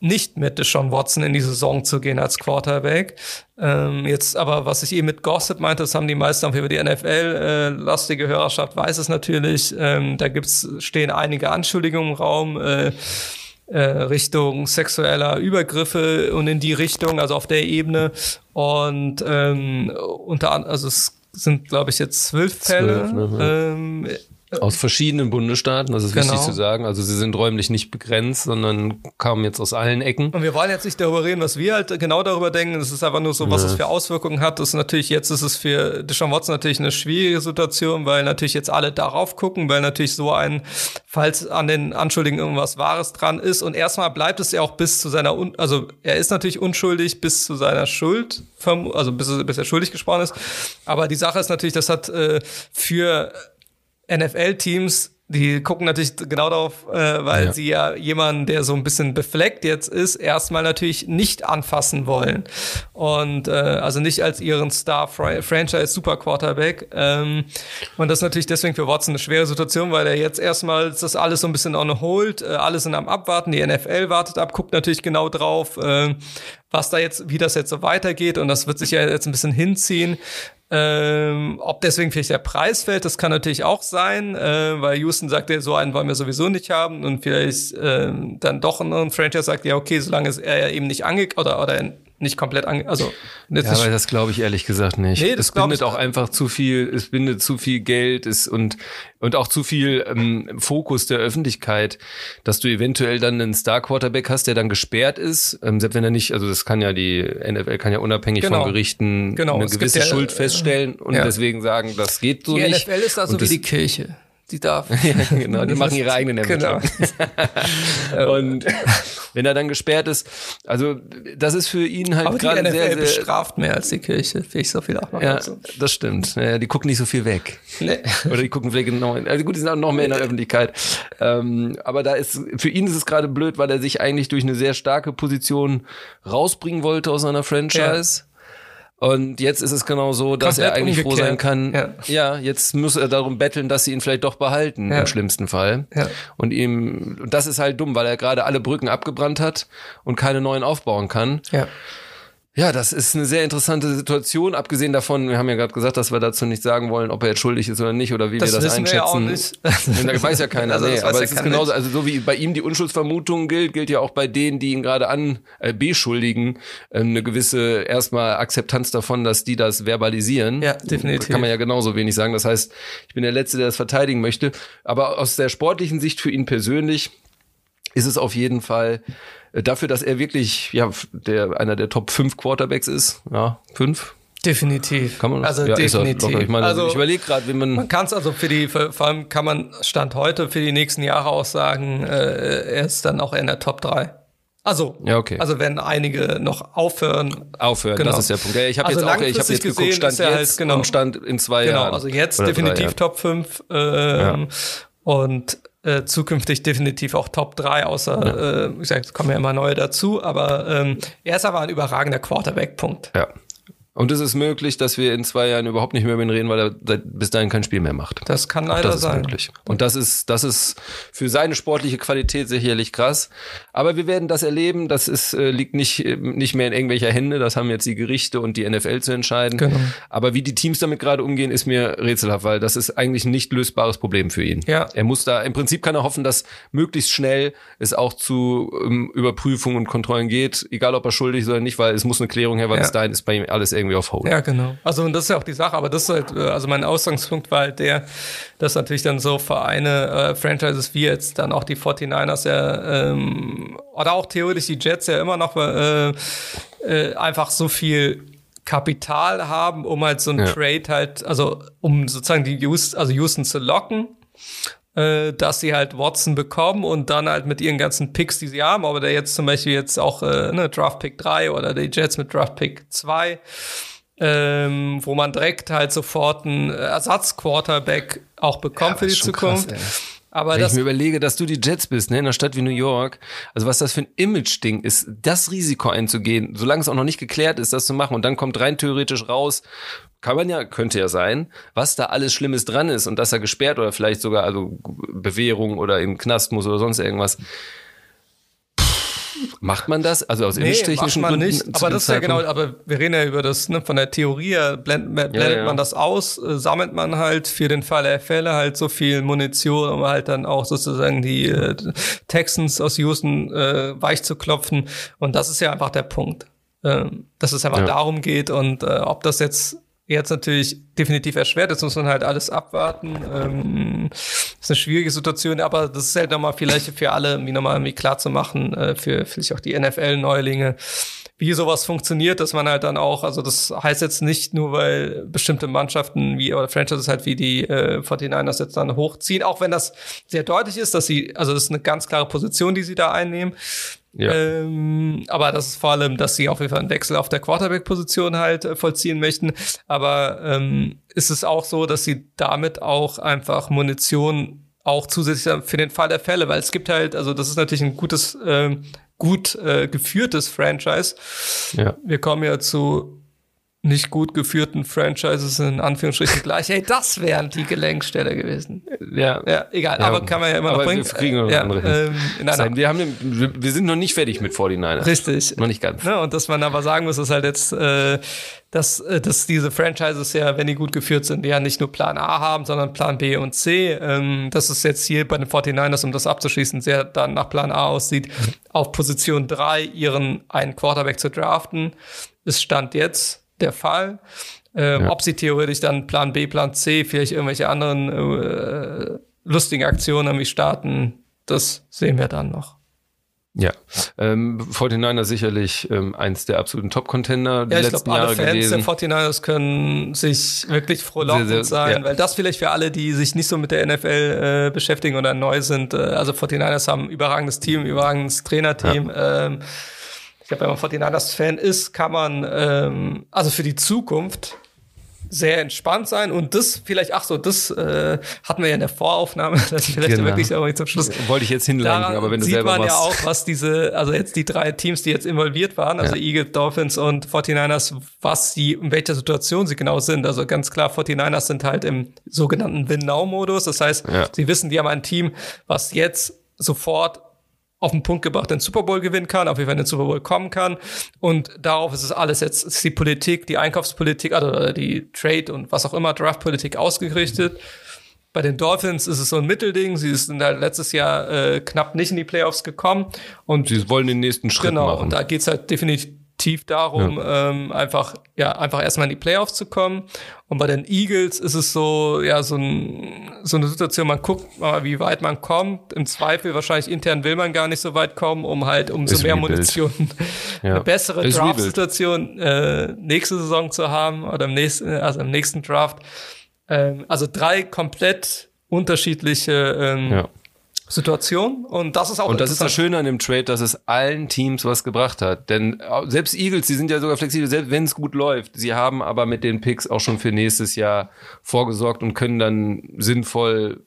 nicht mit Deshaun Watson in die Saison zu gehen als Quarterback. Ähm, jetzt aber, was ich eben mit Gossip meinte, das haben die meisten auch über die NFL-lastige äh, Hörerschaft weiß es natürlich. Ähm, da gibt's, stehen einige Anschuldigungen im Raum. Äh, äh, Richtung sexueller Übergriffe und in die Richtung, also auf der Ebene. Und ähm, unter anderem, also es sind, glaube ich, jetzt zwölf Fälle. Zwölf, ne? ähm, aus verschiedenen Bundesstaaten, das ist genau. wichtig zu sagen. Also sie sind räumlich nicht begrenzt, sondern kamen jetzt aus allen Ecken. Und wir wollen jetzt nicht darüber reden, was wir halt genau darüber denken. Es ist einfach nur so, was ja. es für Auswirkungen hat. Das ist natürlich, jetzt ist es für Deshaun Watson natürlich eine schwierige Situation, weil natürlich jetzt alle darauf gucken, weil natürlich so ein, falls an den Anschuldigungen irgendwas Wahres dran ist. Und erstmal bleibt es ja auch bis zu seiner, Un also er ist natürlich unschuldig bis zu seiner Schuld, also bis, bis er schuldig gesprochen ist. Aber die Sache ist natürlich, das hat äh, für NFL-Teams die gucken natürlich genau darauf, äh, weil ja. sie ja jemanden, der so ein bisschen befleckt jetzt ist, erstmal natürlich nicht anfassen wollen. Und äh, also nicht als ihren Star-Franchise-Super-Quarterback. Ähm, und das ist natürlich deswegen für Watson eine schwere Situation, weil er jetzt erstmal das alles so ein bisschen on hold, äh, alles sind am Abwarten, die NFL wartet ab, guckt natürlich genau drauf, äh, was da jetzt, wie das jetzt so weitergeht. Und das wird sich ja jetzt ein bisschen hinziehen. Ähm, ob deswegen vielleicht der Preis fällt, das kann natürlich auch sein, äh, weil Houston sagt, ja, so einen wollen wir sowieso nicht haben. Und vielleicht äh, dann doch ein Franchise sagt, ja okay, solange er ja eben nicht ange oder oder nicht komplett ange also ja, aber das glaube ich ehrlich gesagt nicht. Nee, das es bindet auch einfach zu viel, es bindet zu viel Geld ist und und auch zu viel ähm, Fokus der Öffentlichkeit, dass du eventuell dann einen Star Quarterback hast, der dann gesperrt ist, ähm, selbst wenn er nicht, also das kann ja die NFL kann ja unabhängig genau. von Gerichten genau. eine gewisse ja, Schuld feststellen und ja. deswegen sagen, das geht so die nicht. Die NFL ist also wie die Kirche die darf. ja, genau, die machen ihre eigenen Ermittlungen. Genau. und wenn er dann gesperrt ist, also das ist für ihn halt gerade sehr, sehr bestraft mehr als die Kirche, finde ich so viel auch noch. Ja, dazu. das stimmt. Ja, die gucken nicht so viel weg. Nee. Oder die gucken vielleicht genau, also gut, die sind auch noch mehr in der Öffentlichkeit. Ähm, aber da ist, für ihn ist es gerade blöd, weil er sich eigentlich durch eine sehr starke Position rausbringen wollte aus seiner Franchise. Ja und jetzt ist es genau so, dass Komplett er eigentlich umgekehrt. froh sein kann. Ja. ja. jetzt muss er darum betteln, dass sie ihn vielleicht doch behalten, ja. im schlimmsten Fall. Ja. Und ihm, und das ist halt dumm, weil er gerade alle Brücken abgebrannt hat und keine neuen aufbauen kann. Ja. Ja, das ist eine sehr interessante Situation. Abgesehen davon, wir haben ja gerade gesagt, dass wir dazu nicht sagen wollen, ob er jetzt schuldig ist oder nicht oder wie das wir das einschätzen. Wir ja auch nicht. da weiß ja keiner. Also, nee, aber ja es ist genauso, also so wie bei ihm die Unschuldsvermutung gilt, gilt ja auch bei denen, die ihn gerade an äh, beschuldigen, äh, eine gewisse erstmal Akzeptanz davon, dass die das verbalisieren. Ja, definitiv. Kann man ja genauso wenig sagen. Das heißt, ich bin der Letzte, der das verteidigen möchte. Aber aus der sportlichen Sicht für ihn persönlich ist es auf jeden Fall äh, dafür, dass er wirklich ja der einer der Top 5 Quarterbacks ist, ja, fünf. Definitiv. Kann man also ja, definitiv. Ich meine, also, ich überlege gerade, wie man. Man kann es also für die, für, vor allem kann man Stand heute für die nächsten Jahre auch sagen, äh, er ist dann auch in der Top 3. Also, ja, okay. also wenn einige noch aufhören. Aufhören, genau. das ist der Punkt. Ich habe also jetzt auch, ich habe jetzt geguckt, stand jetzt halt, genau, und stand in zwei genau, Jahren. Also jetzt definitiv Top 5 ähm, ja. und äh, zukünftig definitiv auch Top 3, außer, ja. äh, wie gesagt, es kommen ja immer neue dazu, aber ähm, er ist aber ein überragender Quarterback-Punkt. Ja. Und es ist möglich, dass wir in zwei Jahren überhaupt nicht mehr über ihn reden, weil er bis dahin kein Spiel mehr macht. Das kann leider das sein. Möglich. Und das ist, das ist für seine sportliche Qualität sicherlich krass. Aber wir werden das erleben. Das ist, äh, liegt nicht, äh, nicht mehr in irgendwelcher Hände. Das haben jetzt die Gerichte und die NFL zu entscheiden. Genau. Aber wie die Teams damit gerade umgehen, ist mir rätselhaft, weil das ist eigentlich ein nicht lösbares Problem für ihn. Ja. Er muss da, im Prinzip kann er hoffen, dass möglichst schnell es auch zu ähm, Überprüfungen und Kontrollen geht, egal ob er schuldig ist oder nicht, weil es muss eine Klärung her, weil ja. bis dahin ist bei ihm alles irgendwie auf Hold. Ja, genau. Also und das ist ja auch die Sache, aber das ist halt, äh, also mein Ausgangspunkt war halt der, dass natürlich dann so Vereine, äh, Franchises wie jetzt dann auch die 49ers ja, ähm, oder auch theoretisch die Jets ja immer noch äh, äh, einfach so viel Kapital haben, um halt so ein ja. Trade halt, also um sozusagen die Houston, also Houston zu locken äh, dass sie halt Watson bekommen und dann halt mit ihren ganzen Picks, die sie haben, aber der jetzt zum Beispiel jetzt auch äh, ne, Draft Pick 3 oder die Jets mit Draft Pick 2, ähm, wo man direkt halt sofort einen Ersatz-Quarterback auch bekommt ja, für die Zukunft. Krass, aber Wenn ich mir überlege, dass du die Jets bist, ne, in einer Stadt wie New York, also was das für ein Image-Ding ist, das Risiko einzugehen, solange es auch noch nicht geklärt ist, das zu machen und dann kommt rein theoretisch raus, kann man ja, könnte ja sein, was da alles Schlimmes dran ist und dass er gesperrt oder vielleicht sogar also Bewährung oder im Knast muss oder sonst irgendwas. Macht man das? Also aus nee, image-technischen Gründen? Nicht, aber das ist ja genau, aber wir reden ja über das, ne, von der Theorie blend, blendet ja, ja. man das aus, äh, sammelt man halt für den Fall der Fälle halt so viel Munition, um halt dann auch sozusagen die äh, Texans aus Houston äh, weich zu klopfen. Und das ist ja einfach der Punkt. Ähm, dass es einfach ja. darum geht und äh, ob das jetzt jetzt natürlich definitiv erschwert. Jetzt muss man halt alles abwarten. Ähm, ist eine schwierige Situation, aber das ist halt nochmal vielleicht für alle, wie nochmal irgendwie klar zu machen, äh, für vielleicht auch die NFL-Neulinge, wie sowas funktioniert, dass man halt dann auch, also das heißt jetzt nicht nur, weil bestimmte Mannschaften wie oder Franchises halt wie die äh, 49ers jetzt dann hochziehen, auch wenn das sehr deutlich ist, dass sie, also das ist eine ganz klare Position, die sie da einnehmen. Ja. Ähm, aber das ist vor allem, dass sie auf jeden Fall einen Wechsel auf der Quarterback-Position halt äh, vollziehen möchten. Aber ähm, ist es auch so, dass sie damit auch einfach Munition auch zusätzlich für den Fall der Fälle, weil es gibt halt, also das ist natürlich ein gutes, äh, gut äh, geführtes Franchise. Ja. Wir kommen ja zu nicht gut geführten Franchises in Anführungsstrichen gleich. Hey, das wären die Gelenkstelle gewesen. Ja, ja egal. Ja, aber kann man ja immer noch bringen. Wir kriegen noch ja, ähm, nein, wir, haben, wir sind noch nicht fertig mit 49ers. Richtig. Noch nicht ganz. Ja, und dass man aber sagen muss, ist halt jetzt, äh, dass, äh, dass diese Franchises ja, wenn die gut geführt sind, ja nicht nur Plan A haben, sondern Plan B und C. Ähm, dass es jetzt hier bei den 49ers, um das abzuschließen, sehr dann nach Plan A aussieht, auf Position 3 ihren einen Quarterback zu draften. Es stand jetzt der Fall. Ähm, ja. Ob sie theoretisch dann Plan B, Plan C, vielleicht irgendwelche anderen äh, lustigen Aktionen irgendwie starten, das sehen wir dann noch. Ja, ähm, 49ers sicherlich ähm, eins der absoluten Top-Contender ja, ich letzten glaub, alle Fans der 49ers können sich wirklich frohlockend sein, ja. weil das vielleicht für alle, die sich nicht so mit der NFL äh, beschäftigen oder neu sind, äh, also 49ers haben ein überragendes Team, überragendes Trainerteam, ja. ähm, glaube, wenn man 49ers-Fan ist, kann man ähm, also für die Zukunft sehr entspannt sein und das vielleicht, ach so, das äh, hatten wir ja in der Voraufnahme, das vielleicht genau. wirklich aber zum Schluss. Wollte ich jetzt hinlenken, aber wenn du selber sieht man ja auch, was diese, also jetzt die drei Teams, die jetzt involviert waren, also ja. Eagles, Dolphins und 49ers, was sie, in welcher Situation sie genau sind. Also ganz klar, 49ers sind halt im sogenannten Win-Now-Modus. Das heißt, ja. sie wissen, die haben ein Team, was jetzt sofort auf den Punkt gebracht den Super Bowl gewinnen kann, auf jeden Fall in den Super Bowl kommen kann. Und darauf ist es alles jetzt, ist die Politik, die Einkaufspolitik, also die Trade und was auch immer, Draftpolitik ausgerichtet. Bei den Dolphins ist es so ein Mittelding. Sie sind halt letztes Jahr äh, knapp nicht in die Playoffs gekommen. Und sie wollen den nächsten Schritt genau, machen. Genau, und da geht's halt definitiv tief darum, ja. ähm, einfach, ja, einfach erstmal in die Playoffs zu kommen. Und bei den Eagles ist es so, ja, so, ein, so eine Situation, man guckt mal, wie weit man kommt. Im Zweifel, wahrscheinlich intern will man gar nicht so weit kommen, um halt umso mehr Munition, ja. eine bessere Draft-Situation äh, nächste Saison zu haben oder im nächsten, also im nächsten Draft. Ähm, also drei komplett unterschiedliche ähm, ja Situation. Und das ist auch Und das ist das Schöne an dem Trade, dass es allen Teams was gebracht hat. Denn selbst Eagles, die sind ja sogar flexibel, selbst wenn es gut läuft. Sie haben aber mit den Picks auch schon für nächstes Jahr vorgesorgt und können dann sinnvoll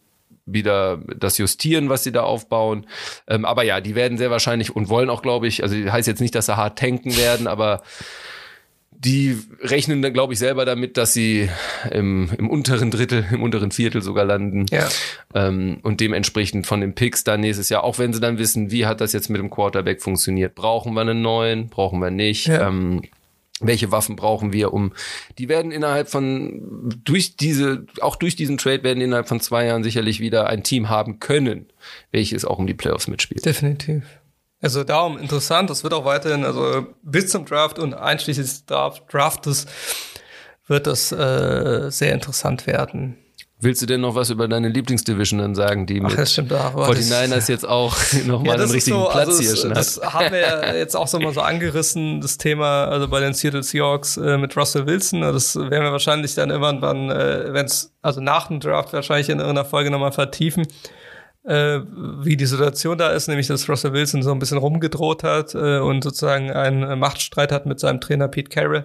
wieder das justieren, was sie da aufbauen. Ähm, aber ja, die werden sehr wahrscheinlich und wollen auch, glaube ich, also heißt jetzt nicht, dass sie hart tanken werden, aber die rechnen dann, glaube ich, selber damit, dass sie im, im unteren Drittel, im unteren Viertel sogar landen. Ja. Ähm, und dementsprechend von den Picks dann nächstes Jahr, auch wenn sie dann wissen, wie hat das jetzt mit dem Quarterback funktioniert, brauchen wir einen neuen, brauchen wir nicht. Ja. Ähm, welche Waffen brauchen wir, um die werden innerhalb von durch diese auch durch diesen Trade werden innerhalb von zwei Jahren sicherlich wieder ein Team haben können, welches auch um die Playoffs mitspielt. Definitiv. Also darum interessant, das wird auch weiterhin, also bis zum Draft und einschließlich des Draft, Draftes wird das äh, sehr interessant werden. Willst du denn noch was über deine Lieblingsdivision dann sagen, die Ach, mit das stimmt auch, 49ers jetzt auch nochmal ja, einen richtigen so, Platz also hier schon das, haben wir ja jetzt auch so mal so angerissen, das Thema, also bei den Seattle Seahawks äh, mit Russell Wilson. Das werden wir wahrscheinlich dann irgendwann, äh, wenn es, also nach dem Draft wahrscheinlich in irgendeiner Folge nochmal vertiefen äh, wie die Situation da ist, nämlich dass Russell Wilson so ein bisschen rumgedroht hat äh, und sozusagen einen Machtstreit hat mit seinem Trainer Pete Carroll,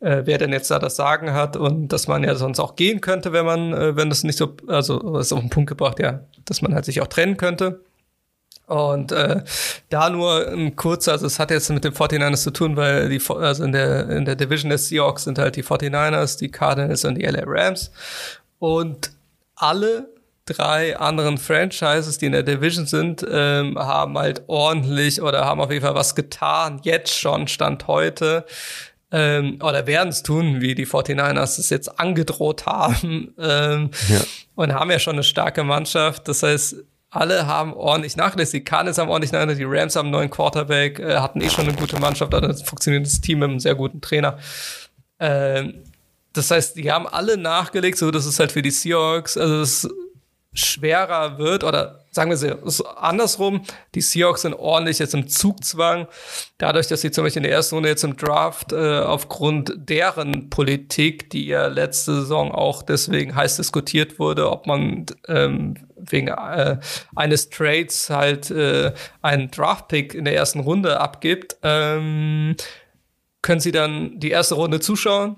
äh, wer denn jetzt da das Sagen hat und dass man ja sonst auch gehen könnte, wenn man, äh, wenn das nicht so, also ist auf den Punkt gebracht, ja, dass man halt sich auch trennen könnte. Und äh, da nur ein kurzer, also es hat jetzt mit den 49ers zu tun, weil die, also in der, in der Division des Seahawks sind halt die 49ers, die Cardinals und die LA Rams. Und alle drei anderen Franchises, die in der Division sind, ähm, haben halt ordentlich oder haben auf jeden Fall was getan, jetzt schon, Stand heute. Ähm, oder werden es tun, wie die 49ers es jetzt angedroht haben. Ähm, ja. Und haben ja schon eine starke Mannschaft. Das heißt, alle haben ordentlich nachlässig. Die Cardinals haben ordentlich nachlässig, die Rams haben einen neuen Quarterback, äh, hatten eh schon eine gute Mannschaft, also ein funktionierendes Team mit einem sehr guten Trainer. Ähm, das heißt, die haben alle nachgelegt, so dass es halt für die Seahawks, also es schwerer wird oder sagen wir so andersrum, die Seahawks sind ordentlich jetzt im Zugzwang, dadurch, dass sie zum Beispiel in der ersten Runde jetzt im Draft äh, aufgrund deren Politik, die ja letzte Saison auch deswegen heiß diskutiert wurde, ob man ähm, wegen äh, eines Trades halt äh, einen Draft-Pick in der ersten Runde abgibt, ähm, können sie dann die erste Runde zuschauen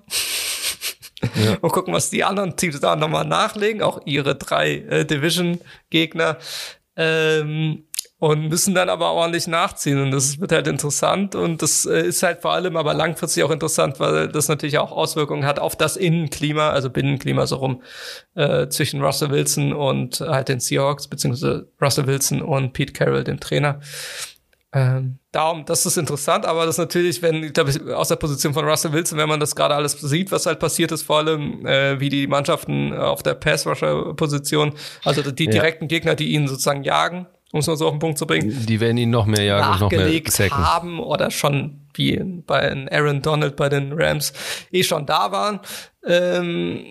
ja. und gucken, was die anderen Teams da nochmal nachlegen, auch ihre drei äh, Division-Gegner. Ähm, und müssen dann aber ordentlich nachziehen. Und das wird halt interessant. Und das äh, ist halt vor allem aber langfristig auch interessant, weil das natürlich auch Auswirkungen hat auf das Innenklima, also Binnenklima so rum, äh, zwischen Russell Wilson und halt den Seahawks, beziehungsweise Russell Wilson und Pete Carroll, dem Trainer. Ähm, darum, das ist interessant, aber das ist natürlich, wenn, ich glaube, aus der Position von Russell Wilson, wenn man das gerade alles sieht, was halt passiert ist, vor allem äh, wie die Mannschaften auf der Pass-Rusher-Position, also die ja. direkten Gegner, die ihn sozusagen jagen, um es mal so auf den Punkt zu bringen. Die werden ihn noch mehr jagen und noch mehr sacken. haben oder schon wie bei Aaron Donald bei den Rams eh schon da waren. Ähm,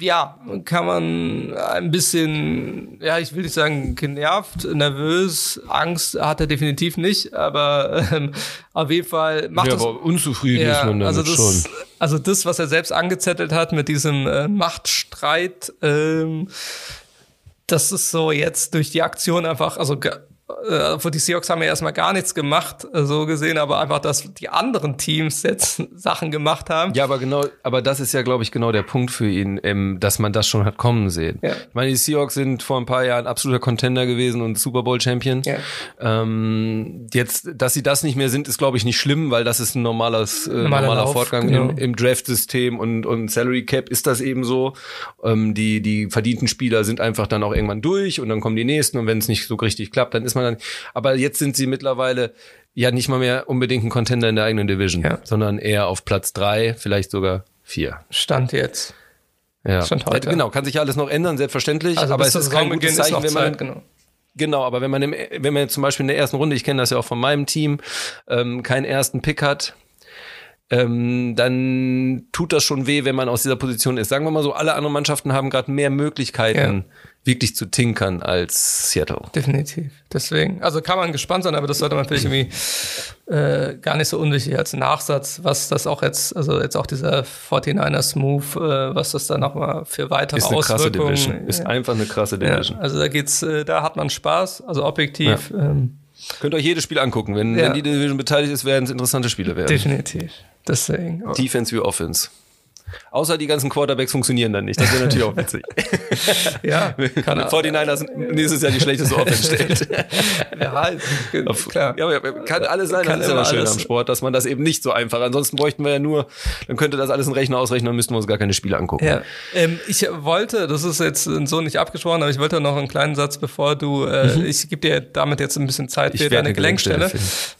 ja, kann man ein bisschen, ja, ich will nicht sagen genervt, nervös, Angst hat er definitiv nicht, aber ähm, auf jeden Fall macht ja, das. Aber unzufrieden ja, ist man damit also das, schon. Also das, was er selbst angezettelt hat mit diesem äh, Machtstreit, ähm, das ist so jetzt durch die Aktion einfach, also äh, die Seahawks haben ja erstmal gar nichts gemacht, äh, so gesehen, aber einfach, dass die anderen Teams jetzt Sachen gemacht haben. Ja, aber genau, aber das ist ja, glaube ich, genau der Punkt für ihn, ähm, dass man das schon hat kommen sehen. Ja. Ich meine, die Seahawks sind vor ein paar Jahren absoluter Contender gewesen und Super Bowl Champion. Ja. Ähm, jetzt, dass sie das nicht mehr sind, ist, glaube ich, nicht schlimm, weil das ist ein normales, äh, normaler, normaler Lauf, Fortgang genau. im, im Draft-System und, und Salary Cap ist das eben so. Ähm, die, die verdienten Spieler sind einfach dann auch irgendwann durch und dann kommen die nächsten und wenn es nicht so richtig klappt, dann ist man dann, aber jetzt sind sie mittlerweile ja nicht mal mehr unbedingt ein Contender in der eigenen Division, ja. sondern eher auf Platz drei, vielleicht sogar vier. Stand jetzt. Ja, Stand heute. genau, kann sich alles noch ändern, selbstverständlich, also aber es ist kein gutes Zeichen, wenn man, Zeit, genau. Genau, aber wenn man, im, wenn man zum Beispiel in der ersten Runde, ich kenne das ja auch von meinem Team, ähm, keinen ersten Pick hat, ähm, dann tut das schon weh, wenn man aus dieser Position ist. Sagen wir mal so, alle anderen Mannschaften haben gerade mehr Möglichkeiten, ja. wirklich zu tinkern als Seattle. Definitiv. Deswegen, also kann man gespannt sein, aber das sollte man vielleicht irgendwie äh, gar nicht so unwichtig als Nachsatz, was das auch jetzt, also jetzt auch dieser 49ers Move, äh, was das dann nochmal für weitere ist eine Auswirkungen. Krasse Division. Ist ja. einfach eine krasse Division. Ja, also da geht's, äh, da hat man Spaß, also objektiv. Ähm, Könnt euch jedes Spiel angucken. Wenn, wenn die Division beteiligt ist, werden es interessante Spiele werden. Definitiv. Deswegen. Defense wie Offense. Außer die ganzen Quarterbacks funktionieren dann nicht. Das wäre natürlich auch witzig. ja, kann 49ers nächstes Jahr die schlechteste Offense stellt. ja, halt, klar. Ja, kann alles sein, kann das ist ja schön am Sport, dass man das eben nicht so einfach. Ansonsten bräuchten wir ja nur, dann könnte das alles ein Rechner ausrechnen, dann müssten wir uns gar keine Spiele angucken. Ja. Ähm, ich wollte, das ist jetzt so nicht abgesprochen, aber ich wollte noch einen kleinen Satz, bevor du, äh, mhm. ich gebe dir damit jetzt ein bisschen Zeit für deine Gelenkstelle,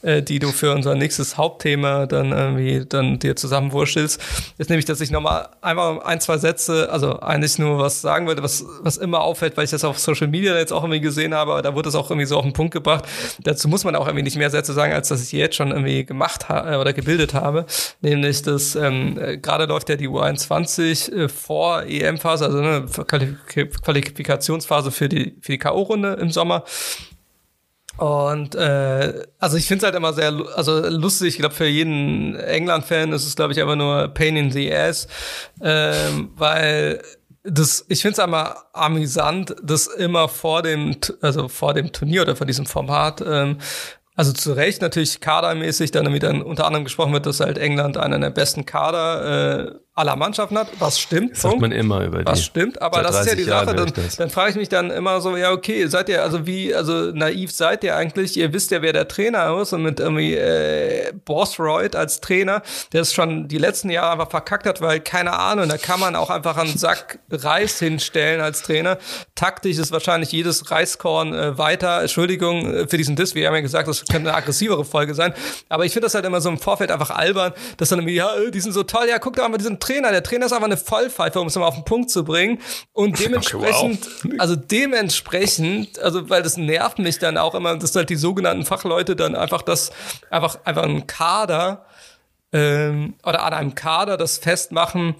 äh, die du für unser nächstes Hauptthema dann irgendwie dann dir zusammenwurschtelst. Ist nämlich, dass ich noch einmal ein, zwei Sätze, also eigentlich nur was sagen wollte, was, was immer auffällt, weil ich das auf Social Media jetzt auch irgendwie gesehen habe, aber da wurde es auch irgendwie so auf den Punkt gebracht. Dazu muss man auch irgendwie nicht mehr Sätze sagen, als dass ich jetzt schon irgendwie gemacht habe äh, oder gebildet habe. Nämlich, dass ähm, äh, gerade läuft ja die U21 äh, vor EM-Phase, also eine Qualifikationsphase für die, für die K.O.-Runde im Sommer. Und äh, also ich finde es halt immer sehr also lustig. Ich glaube, für jeden England-Fan ist es, glaube ich, einfach nur Pain in the Ass, ähm, weil das, ich finde es einmal amüsant, dass immer vor dem, also vor dem Turnier oder vor diesem Format, ähm, also zu Recht natürlich kadermäßig dann wieder unter anderem gesprochen wird, dass halt England einer der besten Kader äh, aller Mannschaften hat, was stimmt. Das sagt man immer über die. Was stimmt, aber das ist ja die Sache. Dann, dann frage ich mich dann immer so, ja, okay, seid ihr, also wie, also naiv seid ihr eigentlich? Ihr wisst ja, wer der Trainer ist und mit irgendwie äh, Bossroyd als Trainer, der es schon die letzten Jahre einfach verkackt hat, weil keine Ahnung, da kann man auch einfach einen Sack Reis hinstellen als Trainer. Taktisch ist wahrscheinlich jedes Reiskorn äh, weiter. Entschuldigung äh, für diesen Diss, wir haben ja gesagt, das könnte eine aggressivere Folge sein. Aber ich finde das halt immer so im Vorfeld einfach albern, dass dann irgendwie, ja, äh, die sind so toll, ja, guck doch mal diesen Trainer. Der Trainer ist einfach eine Vollpfeife, um es mal auf den Punkt zu bringen. Und dementsprechend, okay, wow. also dementsprechend, also weil das nervt mich dann auch immer, dass halt die sogenannten Fachleute dann einfach das, einfach, einfach einen Kader ähm, oder an einem Kader das festmachen,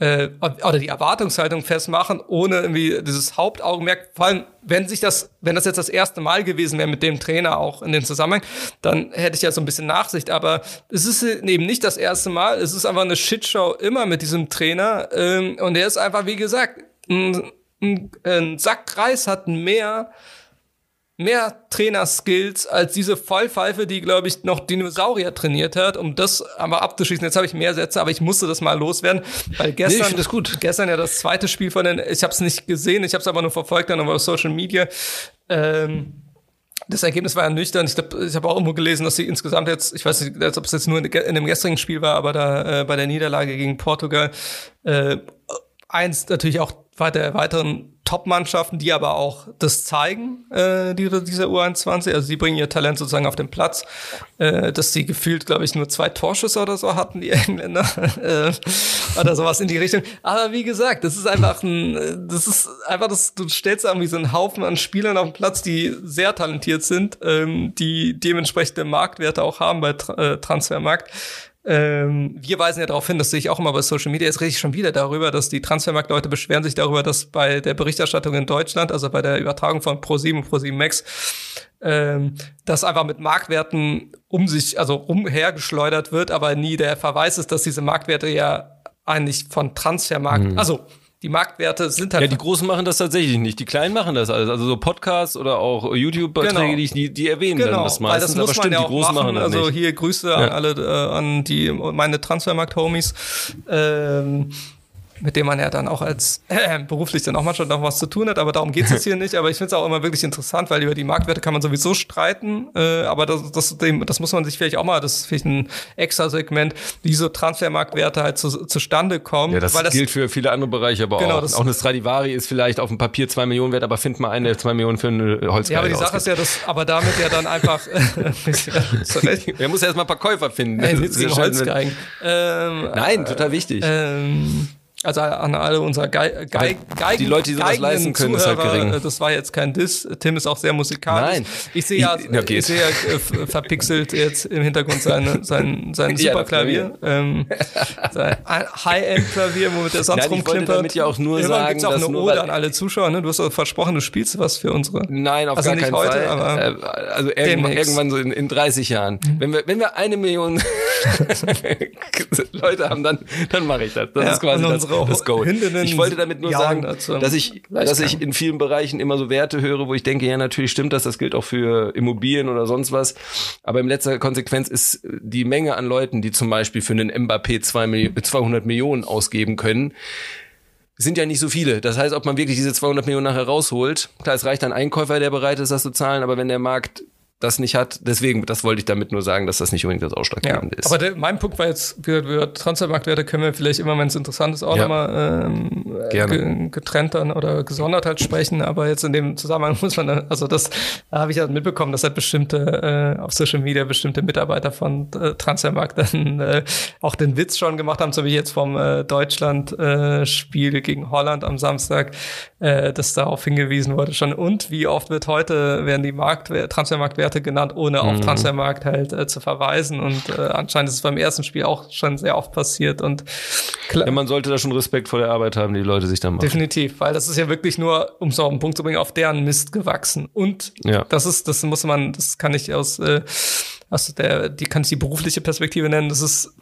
äh, oder die Erwartungshaltung festmachen, ohne irgendwie dieses Hauptaugenmerk, vor allem wenn sich das, wenn das jetzt das erste Mal gewesen wäre mit dem Trainer auch in dem Zusammenhang, dann hätte ich ja so ein bisschen Nachsicht, aber es ist eben nicht das erste Mal, es ist einfach eine Shitshow immer mit diesem Trainer. Ähm, und er ist einfach, wie gesagt, ein, ein, ein Sackkreis hat mehr mehr Trainerskills als diese Vollpfeife, die, glaube ich, noch Dinosaurier trainiert hat, um das aber abzuschließen. Jetzt habe ich mehr Sätze, aber ich musste das mal loswerden, weil gestern, nee, gut. gestern ja das zweite Spiel von den, ich habe es nicht gesehen, ich habe es aber nur verfolgt dann auf Social Media. Ähm, das Ergebnis war ja nüchtern. Ich glaube, ich habe auch irgendwo gelesen, dass sie insgesamt jetzt, ich weiß nicht, ob es jetzt nur in, in dem gestrigen Spiel war, aber da äh, bei der Niederlage gegen Portugal äh, eins natürlich auch weiter weiteren Top-Mannschaften, die aber auch das zeigen, äh, die, dieser U21. Also sie bringen ihr Talent sozusagen auf den Platz, äh, dass sie gefühlt, glaube ich, nur zwei Torschüsse oder so hatten, die Engländer. äh, oder sowas in die Richtung. Aber wie gesagt, das ist einfach ein, das ist einfach, das, du stellst irgendwie so einen Haufen an Spielern auf den Platz, die sehr talentiert sind, ähm, die dementsprechende Marktwerte auch haben bei äh, Transfermarkt. Ähm, wir weisen ja darauf hin, das sehe ich auch immer bei Social Media, jetzt rede ich schon wieder darüber, dass die Transfermarktleute beschweren sich darüber, dass bei der Berichterstattung in Deutschland, also bei der Übertragung von Pro7 und Pro7 Max, ähm, das einfach mit Marktwerten um sich, also umhergeschleudert wird, aber nie der Verweis ist, dass diese Marktwerte ja eigentlich von Transfermarkt, mhm. also die Marktwerte sind halt. Ja, die Großen machen das tatsächlich nicht. Die Kleinen machen das alles. Also so Podcasts oder auch YouTube-Beiträge, genau. die, die erwähnen genau. dann das meistens. Weil das muss aber stimmt, ja die Großen machen, machen das Also hier Grüße ja. an alle, äh, an die, meine Transfermarkt-Homies. Ähm, mit dem man ja dann auch als äh, beruflich dann auch manchmal noch was zu tun hat, aber darum geht es jetzt hier nicht. Aber ich finde es auch immer wirklich interessant, weil über die Marktwerte kann man sowieso streiten, äh, aber das, das, das muss man sich vielleicht auch mal, das ist vielleicht ein extra Segment, wie so Transfermarktwerte halt zu, zustande kommen. Ja, das, das gilt für viele andere Bereiche, aber genau, auch, auch eine Stradivari ist vielleicht auf dem Papier zwei Millionen wert, aber find mal einen, der zwei Millionen für eine Holzgeige Ja, aber die Sache ausgibt. ist ja, dass, aber damit ja dann einfach Er muss erst mal ein paar Käufer finden. Ey, Holzgeigen. Ähm, Nein, total wichtig. Ähm, also an alle unserer Ge Ge Geigen, Die Leute, die sowas leisten können, Zuhörer, ist halt gering. Äh, das war jetzt kein Diss. Tim ist auch sehr musikalisch. Nein. Ich sehe ja, ich, ich sehe ja äh, verpixelt jetzt im Hintergrund seine, sein, sein Superklavier. Ja, ähm, sein High-End-Klavier, womit der sonst Nein, rumklimpert. Ich wollte damit ja auch nur Irgendwann sagen, gibt's auch eine Ode an alle Zuschauer. Ne? Du hast auch versprochen, du spielst was für unsere. Nein, auf also gar nicht keinen heute, Fall. Aber äh, also irgendwann, irgendwann so in, in 30 Jahren. Mhm. Wenn wir, wenn wir eine Million Leute haben, dann, dann mache ich das. Das ja, ist quasi das, das Goal. Ich wollte damit nur sagen, dass ich, dass ich in vielen Bereichen immer so Werte höre, wo ich denke, ja, natürlich stimmt das, das gilt auch für Immobilien oder sonst was. Aber in letzter Konsequenz ist die Menge an Leuten, die zum Beispiel für einen Mbappé 200 Millionen ausgeben können, sind ja nicht so viele. Das heißt, ob man wirklich diese 200 Millionen nachher rausholt, klar, es reicht ein Einkäufer, der bereit ist, das zu zahlen, aber wenn der Markt das nicht hat. Deswegen, das wollte ich damit nur sagen, dass das nicht unbedingt das Ausschlaggebende ja, ist. Aber der, mein Punkt war jetzt, über Transfermarktwerte können wir vielleicht immer, wenn es interessant ist, auch ja. nochmal ähm, ge getrennt dann oder gesondert halt sprechen. Aber jetzt in dem Zusammenhang muss man, dann, also das da habe ich halt mitbekommen, dass halt bestimmte äh, auf Social Media bestimmte Mitarbeiter von äh, Transfermarkt dann äh, auch den Witz schon gemacht haben, so wie jetzt vom äh, Deutschland-Spiel äh, gegen Holland am Samstag, äh, dass darauf hingewiesen wurde schon. Und wie oft wird heute werden die Marktwerte, Transfermarktwerte Werte genannt, ohne auf mhm. Transfermarkt halt äh, zu verweisen. Und äh, anscheinend ist es beim ersten Spiel auch schon sehr oft passiert. Und klar, ja, man sollte da schon Respekt vor der Arbeit haben, die Leute sich da machen. Definitiv, weil das ist ja wirklich nur, um es auf den Punkt zu bringen, auf deren Mist gewachsen. Und ja. das ist, das muss man, das kann ich aus, äh, aus der, die kann ich die berufliche Perspektive nennen. Das ist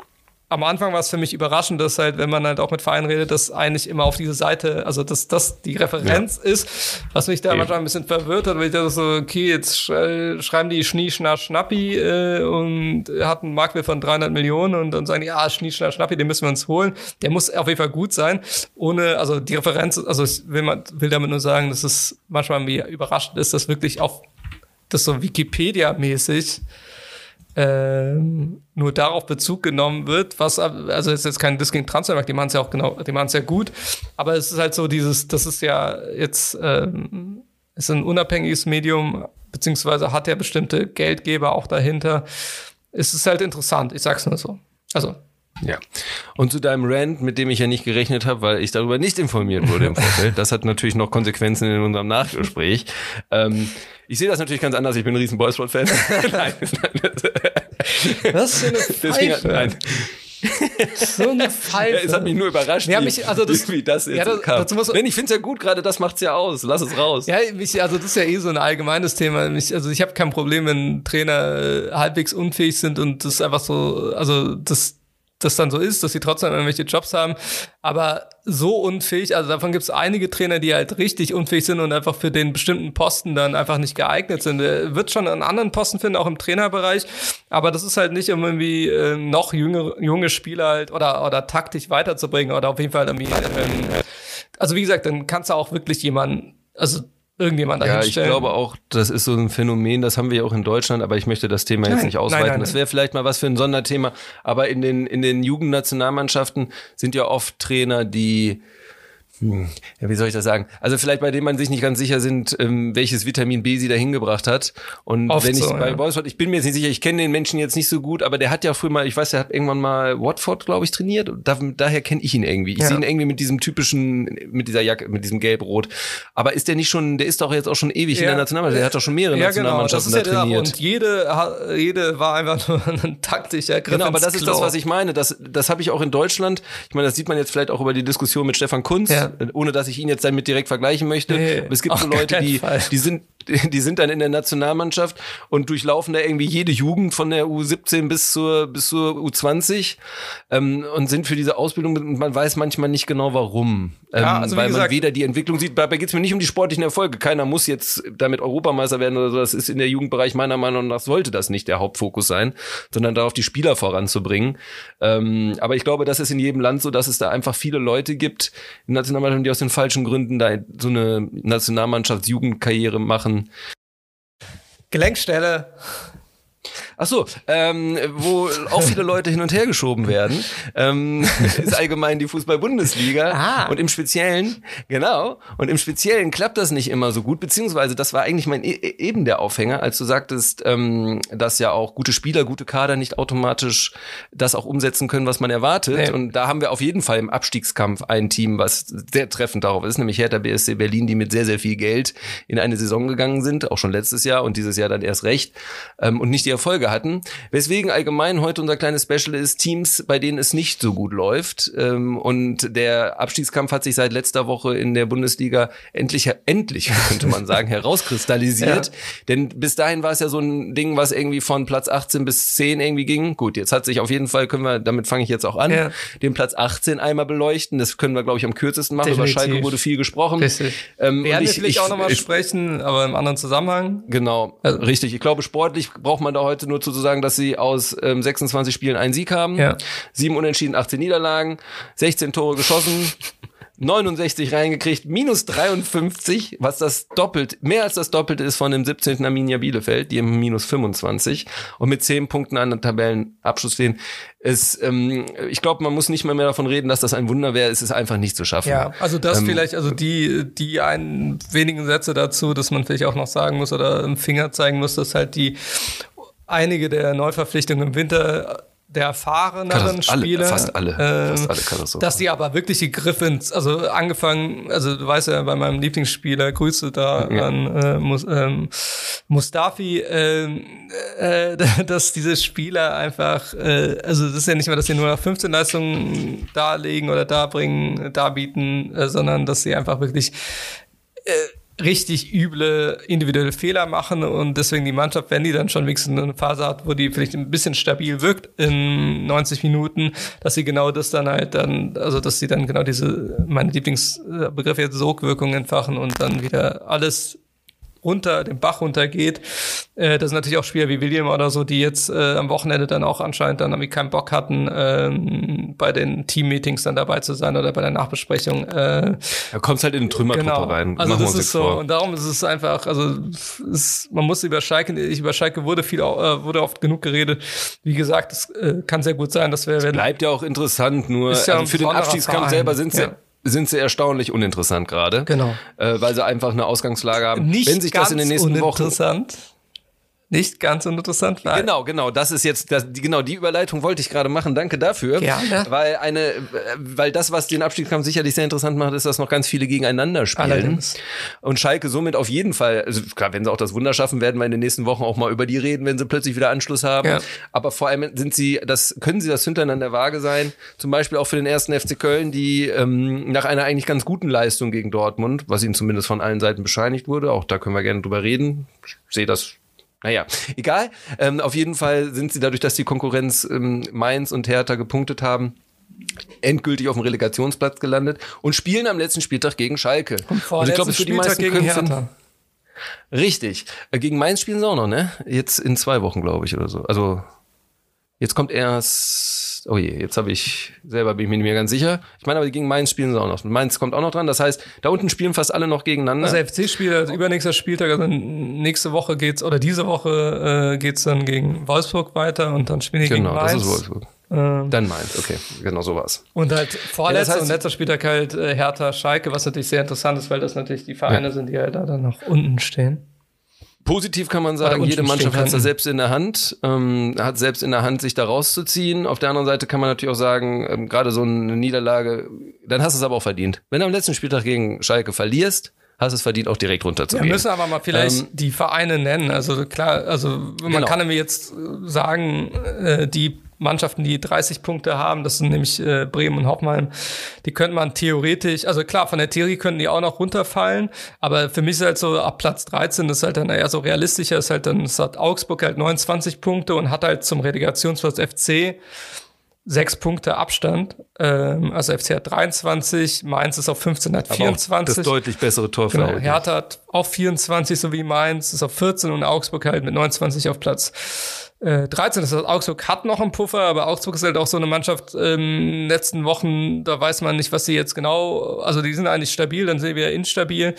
am Anfang war es für mich überraschend, dass halt, wenn man halt auch mit Vereinen redet, dass eigentlich immer auf diese Seite, also dass das die Referenz ja. ist, was mich da Eben. manchmal ein bisschen verwirrt hat, weil ich dachte so, okay, jetzt schreiben die Schnie, Schna, Schnappi äh, und hat einen Marktwert von 300 Millionen und dann sagen die, ja, Schnie, Schna, Schnappi, den müssen wir uns holen. Der muss auf jeden Fall gut sein, ohne, also die Referenz, also ich will, man, will damit nur sagen, dass es manchmal mir überraschend ist, dass wirklich auf das so Wikipedia-mäßig ähm, nur darauf Bezug genommen wird, was, also ist jetzt kein Disk gegen Transfermarkt, die machen es ja auch genau, die machen es ja gut, aber es ist halt so dieses, das ist ja jetzt, ähm, ist ein unabhängiges Medium, beziehungsweise hat ja bestimmte Geldgeber auch dahinter. Es ist halt interessant, ich sag's nur so. Also, ja. Und zu deinem Rant, mit dem ich ja nicht gerechnet habe, weil ich darüber nicht informiert wurde im Vorfeld, das hat natürlich noch Konsequenzen in unserem Nachgespräch. Ähm, ich sehe das natürlich ganz anders. Ich bin ein riesen Boysport-Fan. nein, Was für eine Deswegen, nein. so eine Pfeife. Ja, es hat mich nur überrascht, ja, mich, also das, wie das jetzt ja, das, kam. Muss, Nein, ich finde es ja gut, gerade das macht's ja aus. Lass es raus. Ja, mich, also das ist ja eh so ein allgemeines Thema. Mich, also ich habe kein Problem, wenn Trainer äh, halbwegs unfähig sind und das einfach so, also das das dann so ist, dass sie trotzdem irgendwelche Jobs haben. Aber so unfähig, also davon gibt es einige Trainer, die halt richtig unfähig sind und einfach für den bestimmten Posten dann einfach nicht geeignet sind. Er wird schon einen anderen Posten finden, auch im Trainerbereich. Aber das ist halt nicht, um irgendwie äh, noch junge, junge Spieler halt oder, oder taktisch weiterzubringen oder auf jeden Fall irgendwie. Ähm, also wie gesagt, dann kannst du auch wirklich jemanden, also irgendjemand Ja, ich glaube auch, das ist so ein Phänomen, das haben wir ja auch in Deutschland, aber ich möchte das Thema nein, jetzt nicht ausweiten. Nein, nein, das wäre vielleicht mal was für ein Sonderthema. Aber in den, in den Jugendnationalmannschaften sind ja oft Trainer, die ja, wie soll ich das sagen? Also vielleicht bei dem man sich nicht ganz sicher sind, ähm, welches Vitamin B sie da hingebracht hat. Und Oft wenn ich so, bei ja. Wolfsburg, ich bin mir jetzt nicht sicher, ich kenne den Menschen jetzt nicht so gut, aber der hat ja früher mal, ich weiß, der hat irgendwann mal Watford, glaube ich, trainiert. Da, daher kenne ich ihn irgendwie. Ich ja. sehe ihn irgendwie mit diesem typischen, mit dieser Jacke, mit diesem Gelb-Rot. Aber ist der nicht schon, der ist doch jetzt auch schon ewig ja. in der Nationalmannschaft. Der hat doch schon mehrere ja, genau. Nationalmannschaften genau. da trainiert. Und jede, jede war einfach nur ein taktischer Griff Genau, aber das ist das, was ich meine. Das, das habe ich auch in Deutschland. Ich meine, das sieht man jetzt vielleicht auch über die Diskussion mit Stefan Kunz, ohne dass ich ihn ihn jetzt damit direkt vergleichen möchte. Nee, aber es gibt so Leute, die, die sind, die sind dann in der Nationalmannschaft und durchlaufen da irgendwie jede Jugend von der U17 bis zur, bis zur U20 ähm, und sind für diese Ausbildung, und man weiß manchmal nicht genau warum. Ähm, ja, also weil gesagt, man weder die Entwicklung sieht, dabei geht es mir nicht um die sportlichen Erfolge. Keiner muss jetzt damit Europameister werden oder so. Das ist in der Jugendbereich meiner Meinung nach sollte das nicht der Hauptfokus sein, sondern darauf die Spieler voranzubringen. Ähm, aber ich glaube, das ist in jedem Land so, dass es da einfach viele Leute gibt in Nationalmannschaften, die aus den falschen Gründen da so eine Nationalmannschaftsjugendkarriere machen. Gelenkstelle. Ach so, ähm, wo auch viele Leute hin und her geschoben werden, ähm, ist allgemein die Fußball-Bundesliga. Ah. Und im Speziellen, genau, und im Speziellen klappt das nicht immer so gut, beziehungsweise das war eigentlich mein e, e eben der Aufhänger, als du sagtest, ähm, dass ja auch gute Spieler, gute Kader nicht automatisch das auch umsetzen können, was man erwartet. Nee. Und da haben wir auf jeden Fall im Abstiegskampf ein Team, was sehr treffend darauf ist, nämlich Hertha BSC Berlin, die mit sehr, sehr viel Geld in eine Saison gegangen sind, auch schon letztes Jahr und dieses Jahr dann erst recht, ähm, und nicht die Erfolge hatten. Weswegen allgemein heute unser kleines Special ist Teams, bei denen es nicht so gut läuft. Ähm, und der Abstiegskampf hat sich seit letzter Woche in der Bundesliga endlich, endlich könnte man sagen, herauskristallisiert. Ja. Denn bis dahin war es ja so ein Ding, was irgendwie von Platz 18 bis 10 irgendwie ging. Gut, jetzt hat sich auf jeden Fall, können wir, damit fange ich jetzt auch an, ja. den Platz 18 einmal beleuchten. Das können wir, glaube ich, am kürzesten machen. Definitiv. Über Schalke wurde viel gesprochen. Ähm, wir werden ich, vielleicht ich, auch nochmal sprechen, aber im anderen Zusammenhang. Genau, also. richtig. Ich glaube, sportlich braucht man da heute nur zu sagen, dass sie aus ähm, 26 Spielen einen Sieg haben, ja. sieben Unentschieden, 18 Niederlagen, 16 Tore geschossen. 69 reingekriegt, minus 53, was das doppelt, mehr als das Doppelte ist von dem 17. Arminia Bielefeld, die im minus 25 und mit 10 Punkten an der Tabellenabschluss stehen. Es, ähm, ich glaube, man muss nicht mehr, mehr davon reden, dass das ein Wunder wäre. Es ist einfach nicht zu schaffen. Ja, also das ähm, vielleicht, also die, die einen wenigen Sätze dazu, dass man vielleicht auch noch sagen muss oder im Finger zeigen muss, dass halt die einige der Neuverpflichtungen im Winter der erfahreneren Spieler, fast alle, äh, fast alle dass die aber wirklich die Griffe ins, also angefangen, also du weißt ja bei meinem Lieblingsspieler, Grüße da ja. an äh, Mus, ähm, Mustafi, äh, äh, dass diese Spieler einfach, äh, also das ist ja nicht mehr, dass sie nur nach 15 Leistungen darlegen oder darbringen, darbieten, äh, sondern dass sie einfach wirklich äh, richtig üble individuelle Fehler machen und deswegen die Mannschaft, wenn die dann schon wenigstens eine Phase hat, wo die vielleicht ein bisschen stabil wirkt in 90 Minuten, dass sie genau das dann halt dann, also dass sie dann genau diese, meine Lieblingsbegriffe jetzt Sogwirkung entfachen und dann wieder alles runter, den Bach runtergeht. Äh, das sind natürlich auch Spieler wie William oder so, die jetzt äh, am Wochenende dann auch anscheinend dann irgendwie keinen Bock hatten, ähm, bei den Team-Meetings dann dabei zu sein oder bei der Nachbesprechung. Äh, da kommt halt in den Trümmergruppe genau. rein. Also das ist so vor. und darum ist es einfach, also es, man muss über Schalke, ich über Schalke wurde viel, äh, wurde oft genug geredet. Wie gesagt, es äh, kann sehr gut sein, dass wir werden. Bleibt ja auch interessant, nur ja also für den Abstiegskampf selber sind es ja sind sie erstaunlich uninteressant gerade. Genau. Äh, weil sie einfach eine Ausgangslage haben. Nicht Wenn sich das in den nächsten Wochen nicht ganz uninteressant. Nein. Genau, genau. Das ist jetzt, das, die, genau die Überleitung wollte ich gerade machen. Danke dafür. Gerne. Weil eine, weil das, was den Abstiegskampf sicherlich sehr interessant macht, ist, dass noch ganz viele gegeneinander spielen. Allerdings. Und Schalke somit auf jeden Fall, also klar, wenn sie auch das Wunder schaffen, werden wir in den nächsten Wochen auch mal über die reden, wenn sie plötzlich wieder Anschluss haben. Ja. Aber vor allem sind sie, das können sie das Hintereinander der Waage sein. Zum Beispiel auch für den ersten FC Köln, die ähm, nach einer eigentlich ganz guten Leistung gegen Dortmund, was ihnen zumindest von allen Seiten bescheinigt wurde, auch da können wir gerne drüber reden. Ich sehe das naja, egal. Ähm, auf jeden Fall sind sie dadurch, dass die Konkurrenz ähm, Mainz und Hertha gepunktet haben, endgültig auf dem Relegationsplatz gelandet und spielen am letzten Spieltag gegen Schalke. Und, und ich glaube, für die meisten gegen Hertha. Richtig. Äh, gegen Mainz spielen sie auch noch, ne? Jetzt in zwei Wochen, glaube ich, oder so. Also jetzt kommt erst oh je, jetzt habe ich, selber bin ich mir nicht mehr ganz sicher. Ich meine, aber gegen Mainz spielen sie auch noch. Mainz kommt auch noch dran. Das heißt, da unten spielen fast alle noch gegeneinander. Also FC-Spiel, also übernächster Spieltag, also nächste Woche geht's, oder diese Woche äh, geht's dann gegen Wolfsburg weiter und dann spielen die genau, gegen Mainz. Genau, das ist Wolfsburg. Ähm, dann Mainz, okay, genau so war's. Und halt vorletzter ja, das heißt, und letzter Spieltag halt äh, Hertha Schalke, was natürlich sehr interessant ist, weil das natürlich die Vereine ja. sind, die halt da dann noch unten stehen. Positiv kann man sagen, jede Mannschaft hat es da selbst in der Hand, ähm, hat selbst in der Hand, sich da rauszuziehen. Auf der anderen Seite kann man natürlich auch sagen, ähm, gerade so eine Niederlage, dann hast du es aber auch verdient. Wenn du am letzten Spieltag gegen Schalke verlierst, hast es verdient, auch direkt runterzugehen. Wir müssen aber mal vielleicht ähm, die Vereine nennen. Also klar, also man genau. kann nämlich jetzt sagen, äh, die Mannschaften, die 30 Punkte haben, das sind nämlich äh, Bremen und Hoffenheim, die könnte man theoretisch, also klar, von der Theorie könnten die auch noch runterfallen, aber für mich ist halt so ab Platz 13, das ist halt dann eher so realistischer, ist halt dann, es hat Augsburg halt 29 Punkte und hat halt zum Relegationsplatz FC sechs Punkte Abstand. Ähm, also FC hat 23, Mainz ist auf 15, hat 24. das deutlich bessere Torverhältnis. Genau, Hertha hat auch 24, so wie Mainz, ist auf 14 und Augsburg halt mit 29 auf Platz äh, 13 ist das. Augsburg hat noch einen Puffer, aber Augsburg ist halt auch so eine Mannschaft ähm, letzten Wochen, da weiß man nicht, was sie jetzt genau, also die sind eigentlich stabil, dann sehen wir instabil.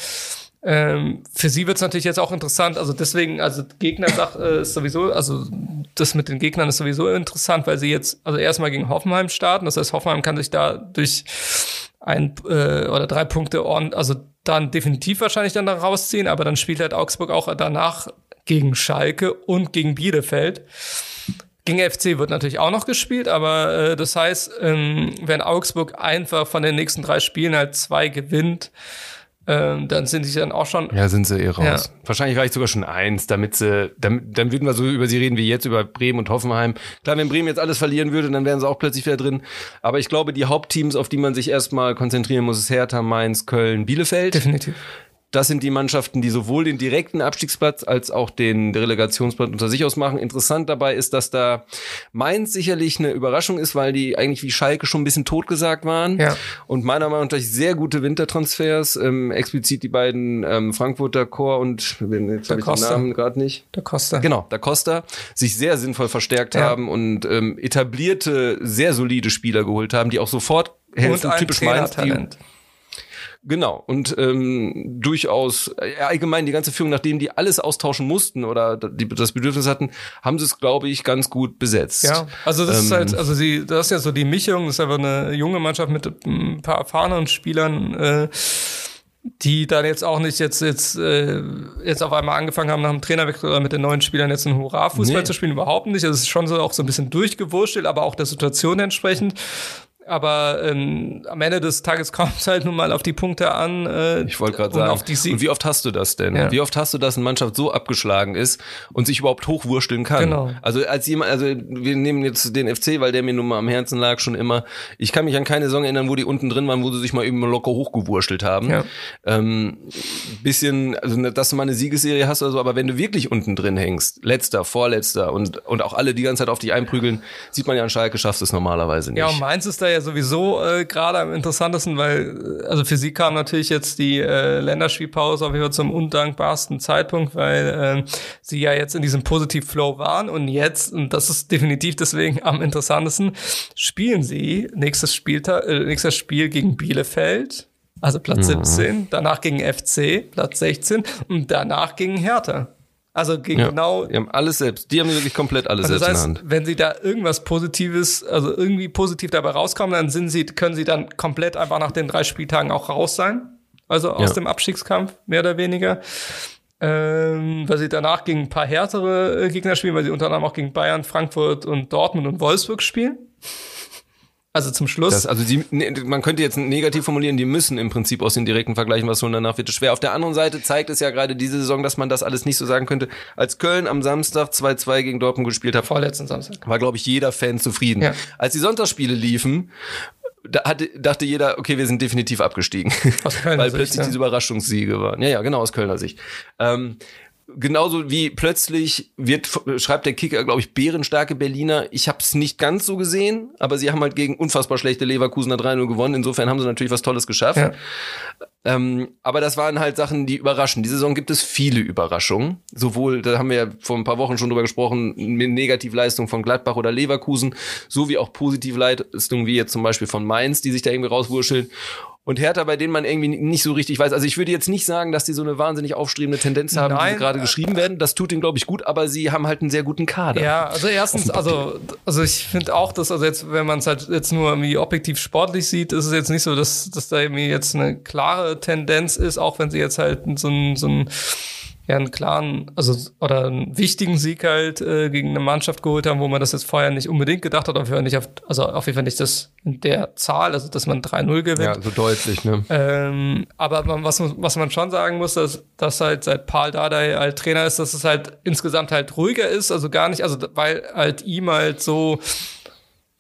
Ähm, für sie wird es natürlich jetzt auch interessant, also deswegen, also Gegnersache äh, ist sowieso, also das mit den Gegnern ist sowieso interessant, weil sie jetzt, also erstmal gegen Hoffenheim starten, das heißt, Hoffenheim kann sich da durch ein äh, oder drei Punkte ordentlich, also dann definitiv wahrscheinlich dann da rausziehen, aber dann spielt halt Augsburg auch danach gegen Schalke und gegen Bielefeld. Gegen FC wird natürlich auch noch gespielt, aber äh, das heißt, ähm, wenn Augsburg einfach von den nächsten drei Spielen halt zwei gewinnt, ähm, dann sind sie dann auch schon. Ja, sind sie eh raus. Ja. Wahrscheinlich reicht sogar schon eins, damit sie, dann, dann würden wir so über sie reden wie jetzt über Bremen und Hoffenheim. Klar, wenn Bremen jetzt alles verlieren würde, dann wären sie auch plötzlich wieder drin. Aber ich glaube, die Hauptteams, auf die man sich erstmal konzentrieren muss, ist Hertha, Mainz, Köln, Bielefeld. Definitiv. Das sind die Mannschaften, die sowohl den direkten Abstiegsplatz als auch den Relegationsplatz unter sich ausmachen. Interessant dabei ist, dass da Mainz sicherlich eine Überraschung ist, weil die eigentlich wie Schalke schon ein bisschen totgesagt waren. Ja. Und meiner Meinung nach sehr gute Wintertransfers. Ähm, explizit die beiden ähm, Frankfurter Chor und jetzt habe ich den Namen gerade nicht. Der Costa. Genau, der Costa sich sehr sinnvoll verstärkt ja. haben und ähm, etablierte, sehr solide Spieler geholt haben, die auch sofort helfen, typisch Mainz. Talent. Genau. Und ähm, durchaus äh, allgemein die ganze Führung, nachdem die alles austauschen mussten oder die, das Bedürfnis hatten, haben sie es, glaube ich, ganz gut besetzt. Ja, also das ähm, ist halt, also sie, das ist ja so die Mischung, das ist einfach eine junge Mannschaft mit ein paar erfahrenen Spielern, äh, die dann jetzt auch nicht jetzt jetzt äh, jetzt auf einmal angefangen haben nach dem Trainerwechsel oder mit den neuen Spielern jetzt einen Hurra-Fußball nee. zu spielen, überhaupt nicht. Also es ist schon so auch so ein bisschen durchgewurschtelt, aber auch der Situation entsprechend aber ähm, am Ende des Tages kommt es halt nun mal auf die Punkte an. Äh, ich wollte gerade sagen, auf die und wie oft hast du das denn? Ja. Wie oft hast du, dass eine Mannschaft so abgeschlagen ist und sich überhaupt hochwursteln kann? Genau. Also als jemand, also wir nehmen jetzt den FC, weil der mir nun mal am Herzen lag schon immer. Ich kann mich an keine Saison erinnern, wo die unten drin waren, wo sie sich mal eben locker hochgewurschtelt haben. Ja. Ähm, bisschen, also dass du mal eine Siegesserie hast oder so, aber wenn du wirklich unten drin hängst, letzter, vorletzter und, und auch alle die ganze Zeit auf dich einprügeln, sieht man ja an Schalke schaffst es normalerweise nicht. Ja, und meins ist da ja sowieso äh, gerade am interessantesten, weil, äh, also für sie kam natürlich jetzt die äh, Länderspielpause auf jeden Fall zum undankbarsten Zeitpunkt, weil äh, sie ja jetzt in diesem Positiv-Flow waren und jetzt, und das ist definitiv deswegen am interessantesten, spielen sie nächstes, Spieltag, äh, nächstes Spiel gegen Bielefeld, also Platz mhm. 17, danach gegen FC, Platz 16 und danach gegen Hertha. Also gegen ja, genau. Die haben alles selbst. Die haben wirklich komplett alles also selbst das heißt, in der Hand. Wenn sie da irgendwas Positives, also irgendwie positiv dabei rauskommen, dann sind sie, können sie dann komplett einfach nach den drei Spieltagen auch raus sein. Also aus ja. dem Abstiegskampf, mehr oder weniger. ähm, weil sie danach gegen ein paar härtere äh, Gegner spielen, weil sie unter anderem auch gegen Bayern, Frankfurt und Dortmund und Wolfsburg spielen. Also zum Schluss. Das, also die, ne, man könnte jetzt negativ formulieren, die müssen im Prinzip aus den direkten Vergleichen was holen, danach wird es schwer. Auf der anderen Seite zeigt es ja gerade diese Saison, dass man das alles nicht so sagen könnte. Als Köln am Samstag 2-2 gegen Dortmund gespielt hat, vorletzten Samstag, war glaube ich jeder Fan zufrieden. Ja. Als die Sonntagsspiele liefen, da hatte, dachte jeder, okay, wir sind definitiv abgestiegen. Aus Kölner Weil plötzlich Sicht, ja. diese Überraschungssiege waren. Ja, ja, genau, aus Kölner Sicht. Ähm, genauso wie plötzlich wird, schreibt der Kicker, glaube ich, bärenstarke Berliner. Ich habe es nicht ganz so gesehen, aber sie haben halt gegen unfassbar schlechte Leverkusener 3-0 gewonnen. Insofern haben sie natürlich was Tolles geschafft. Ja. Ähm, aber das waren halt Sachen, die überraschen. Diese Saison gibt es viele Überraschungen. Sowohl, da haben wir ja vor ein paar Wochen schon drüber gesprochen, mit Negativleistung von Gladbach oder Leverkusen, sowie auch Positivleistungen wie jetzt zum Beispiel von Mainz, die sich da irgendwie rauswurscheln und Hertha, bei denen man irgendwie nicht so richtig weiß. Also ich würde jetzt nicht sagen, dass die so eine wahnsinnig aufstrebende Tendenz haben, Nein. die gerade geschrieben werden. Das tut ihnen, glaube ich, gut, aber sie haben halt einen sehr guten Kader. Ja, also erstens, also, also ich finde auch, dass, also jetzt, wenn man es halt jetzt nur irgendwie objektiv sportlich sieht, ist es jetzt nicht so, dass, dass da irgendwie jetzt eine klare Tendenz ist, auch wenn sie jetzt halt so ein, so ein ja einen klaren, also oder einen wichtigen Sieg halt äh, gegen eine Mannschaft geholt haben, wo man das jetzt vorher nicht unbedingt gedacht hat, auf jeden Fall nicht auf, also auf jeden Fall nicht das in der Zahl, also dass man 3-0 gewinnt. Ja, so deutlich, ne? Ähm, aber man, was, was man schon sagen muss, dass, dass halt seit Paul Dardai halt Trainer ist, dass es halt insgesamt halt ruhiger ist, also gar nicht, also weil halt ihm halt so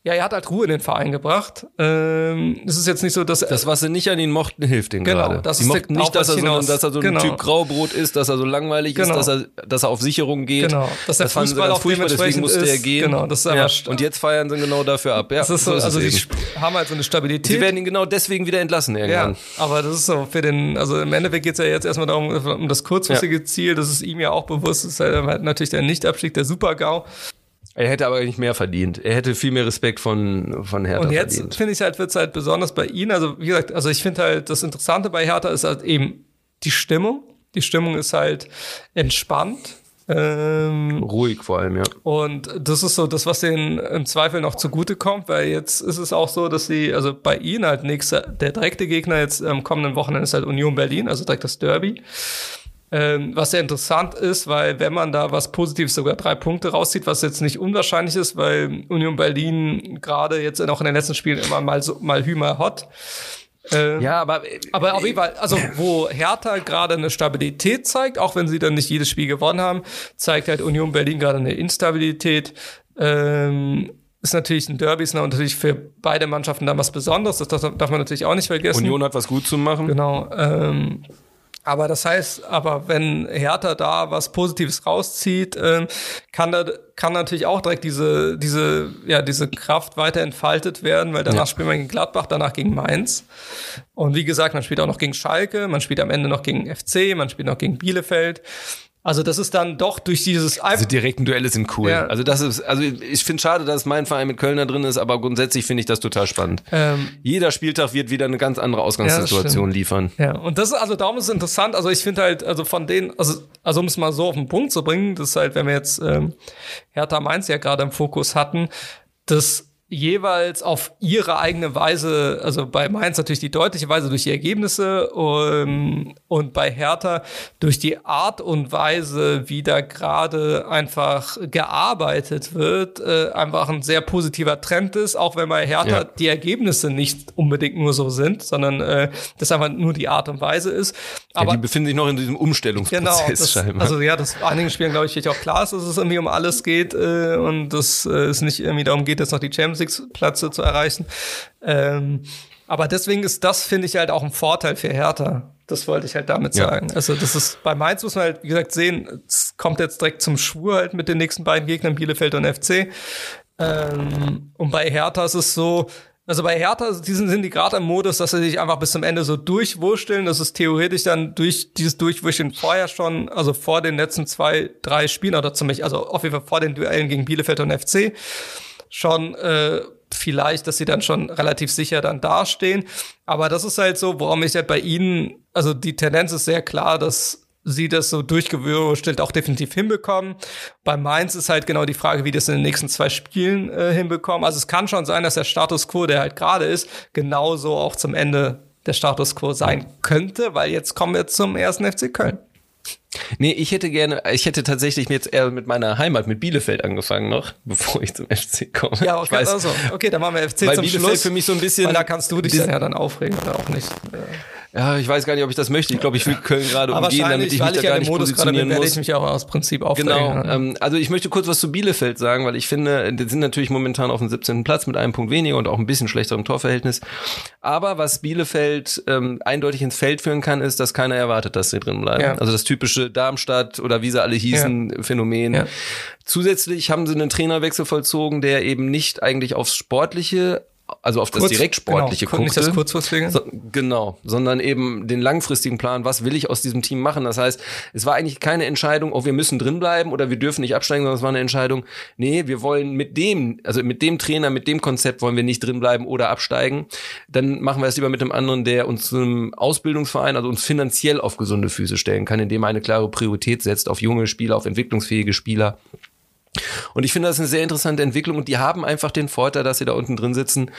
ja, er hat halt Ruhe in den Verein gebracht. Ähm, es ist jetzt nicht so, dass das, was sie nicht an ihn mochten, hilft ihnen genau, gerade. Das sie mochten nicht, dass er, so, dass er so genau. ein Typ Graubrot ist, dass er so langweilig genau. ist, dass er, dass er auf Sicherung geht. Genau, dass der das Fußball auch furchtbar, deswegen musste ist. er gehen. Genau, das ist ja. Und jetzt feiern sie genau dafür ab. Ja, das ist so, so also sie haben halt so eine Stabilität. Sie werden ihn genau deswegen wieder entlassen irgendwann. Ja, aber das ist so für den, also im Endeffekt geht es ja jetzt erstmal darum, um das kurzfristige ja. Ziel, das ist ihm ja auch bewusst, das ist halt natürlich der Nichtabstieg, der Super-GAU. Er hätte aber nicht mehr verdient. Er hätte viel mehr Respekt von, von Hertha Und jetzt finde ich halt, wird es halt besonders bei ihm, also wie gesagt, also ich finde halt, das Interessante bei Hertha ist halt eben die Stimmung. Die Stimmung ist halt entspannt. Ähm, Ruhig vor allem, ja. Und das ist so das, was denen im Zweifel noch zugutekommt, weil jetzt ist es auch so, dass sie, also bei ihnen halt nächster, der direkte Gegner jetzt am kommenden Wochenende ist halt Union Berlin, also direkt das Derby. Ähm, was sehr interessant ist, weil wenn man da was Positives sogar drei Punkte rauszieht, was jetzt nicht unwahrscheinlich ist, weil Union Berlin gerade jetzt auch in den letzten Spielen immer mal so mal Hümer hot. Äh, ja, aber aber auf jeden Fall, also wo Hertha gerade eine Stabilität zeigt, auch wenn sie dann nicht jedes Spiel gewonnen haben, zeigt halt Union Berlin gerade eine Instabilität. Ähm, ist natürlich ein Derby, ist natürlich für beide Mannschaften dann was Besonderes. Das darf man natürlich auch nicht vergessen. Union hat was gut zu machen. Genau. Ähm, aber das heißt, aber wenn Hertha da was Positives rauszieht, äh, kann da kann natürlich auch direkt diese diese ja diese Kraft weiter entfaltet werden, weil danach ja. spielt man gegen Gladbach, danach gegen Mainz und wie gesagt, man spielt auch noch gegen Schalke, man spielt am Ende noch gegen FC, man spielt noch gegen Bielefeld. Also das ist dann doch durch dieses Also direkten Duelle sind cool. Ja. Also das ist, also ich finde schade, dass mein Verein mit Kölner drin ist, aber grundsätzlich finde ich das total spannend. Ähm, Jeder Spieltag wird wieder eine ganz andere Ausgangssituation ja, liefern. Ja, und das ist also darum ist es interessant. Also ich finde halt, also von denen, also, also um es mal so auf den Punkt zu bringen, das ist halt, wenn wir jetzt ähm, Hertha Mainz ja gerade im Fokus hatten, das jeweils auf ihre eigene Weise, also bei Mainz natürlich die deutliche Weise durch die Ergebnisse um, und bei Hertha durch die Art und Weise, wie da gerade einfach gearbeitet wird, äh, einfach ein sehr positiver Trend ist, auch wenn bei Hertha ja. die Ergebnisse nicht unbedingt nur so sind, sondern äh, das einfach nur die Art und Weise ist. Aber ja, die befinden sich noch in diesem Umstellungsprozess genau, das, scheinbar. Also ja, das einigen Spielen glaube ich auch klar ist, dass es irgendwie um alles geht äh, und dass äh, es nicht irgendwie darum geht, dass noch die Champions Plätze zu erreichen. Ähm, aber deswegen ist das, finde ich, halt auch ein Vorteil für Hertha. Das wollte ich halt damit sagen. Ja. Also, das ist bei Mainz muss man halt, wie gesagt, sehen, es kommt jetzt direkt zum Schwur halt mit den nächsten beiden Gegnern, Bielefeld und FC. Ähm, und bei Hertha ist es so, also bei Hertha diesen sind die gerade im Modus, dass sie sich einfach bis zum Ende so durchwursteln. Das ist theoretisch dann durch dieses Durchwurschteln vorher schon, also vor den letzten zwei, drei Spielen oder Beispiel, also auf jeden Fall vor den Duellen gegen Bielefeld und FC schon äh, vielleicht, dass sie dann schon relativ sicher dann dastehen. Aber das ist halt so, warum ich halt bei ihnen, also die Tendenz ist sehr klar, dass sie das so durchgewürstelt auch definitiv hinbekommen. Bei Mainz ist halt genau die Frage, wie das in den nächsten zwei Spielen äh, hinbekommen. Also es kann schon sein, dass der Status quo, der halt gerade ist, genauso auch zum Ende der Status quo sein könnte, weil jetzt kommen wir zum ersten FC Köln. Nee, ich hätte gerne, ich hätte tatsächlich jetzt eher mit meiner Heimat, mit Bielefeld angefangen noch, bevor ich zum FC komme. Ja, okay, ich weiß, also, okay, dann machen wir FC weil zum Bielefeld Schluss. für mich so ein bisschen. Weil da kannst du dich dann ja dann aufregen oder auch nicht. Ja, ich weiß gar nicht, ob ich das möchte. Ich glaube, ich will Köln gerade umgehen, damit ich mich da gar nicht Modus positionieren bin, muss. ich mich auch aus Prinzip aufregen. Genau. Ähm, also ich möchte kurz was zu Bielefeld sagen, weil ich finde, die sind natürlich momentan auf dem 17. Platz mit einem Punkt weniger und auch ein bisschen schlechterem Torverhältnis. Aber was Bielefeld ähm, eindeutig ins Feld führen kann, ist, dass keiner erwartet, dass sie drin bleiben. Ja. Also das typische Darmstadt oder wie sie alle hießen, Phänomen. Ja. Zusätzlich haben sie einen Trainerwechsel vollzogen, der eben nicht eigentlich aufs Sportliche also auf das Kurz- direkt Sportliche genau, nicht das guckte. Kurzfristige. So, genau, sondern eben den langfristigen Plan, was will ich aus diesem Team machen. Das heißt, es war eigentlich keine Entscheidung, oh, wir müssen drin bleiben oder wir dürfen nicht absteigen, sondern es war eine Entscheidung, nee, wir wollen mit dem, also mit dem Trainer, mit dem Konzept wollen wir nicht drin bleiben oder absteigen. Dann machen wir es lieber mit dem anderen, der uns zu einem Ausbildungsverein, also uns finanziell auf gesunde Füße stellen kann, indem er eine klare Priorität setzt auf junge Spieler, auf entwicklungsfähige Spieler. Und ich finde das eine sehr interessante Entwicklung und die haben einfach den Vorteil, dass sie da unten drin sitzen.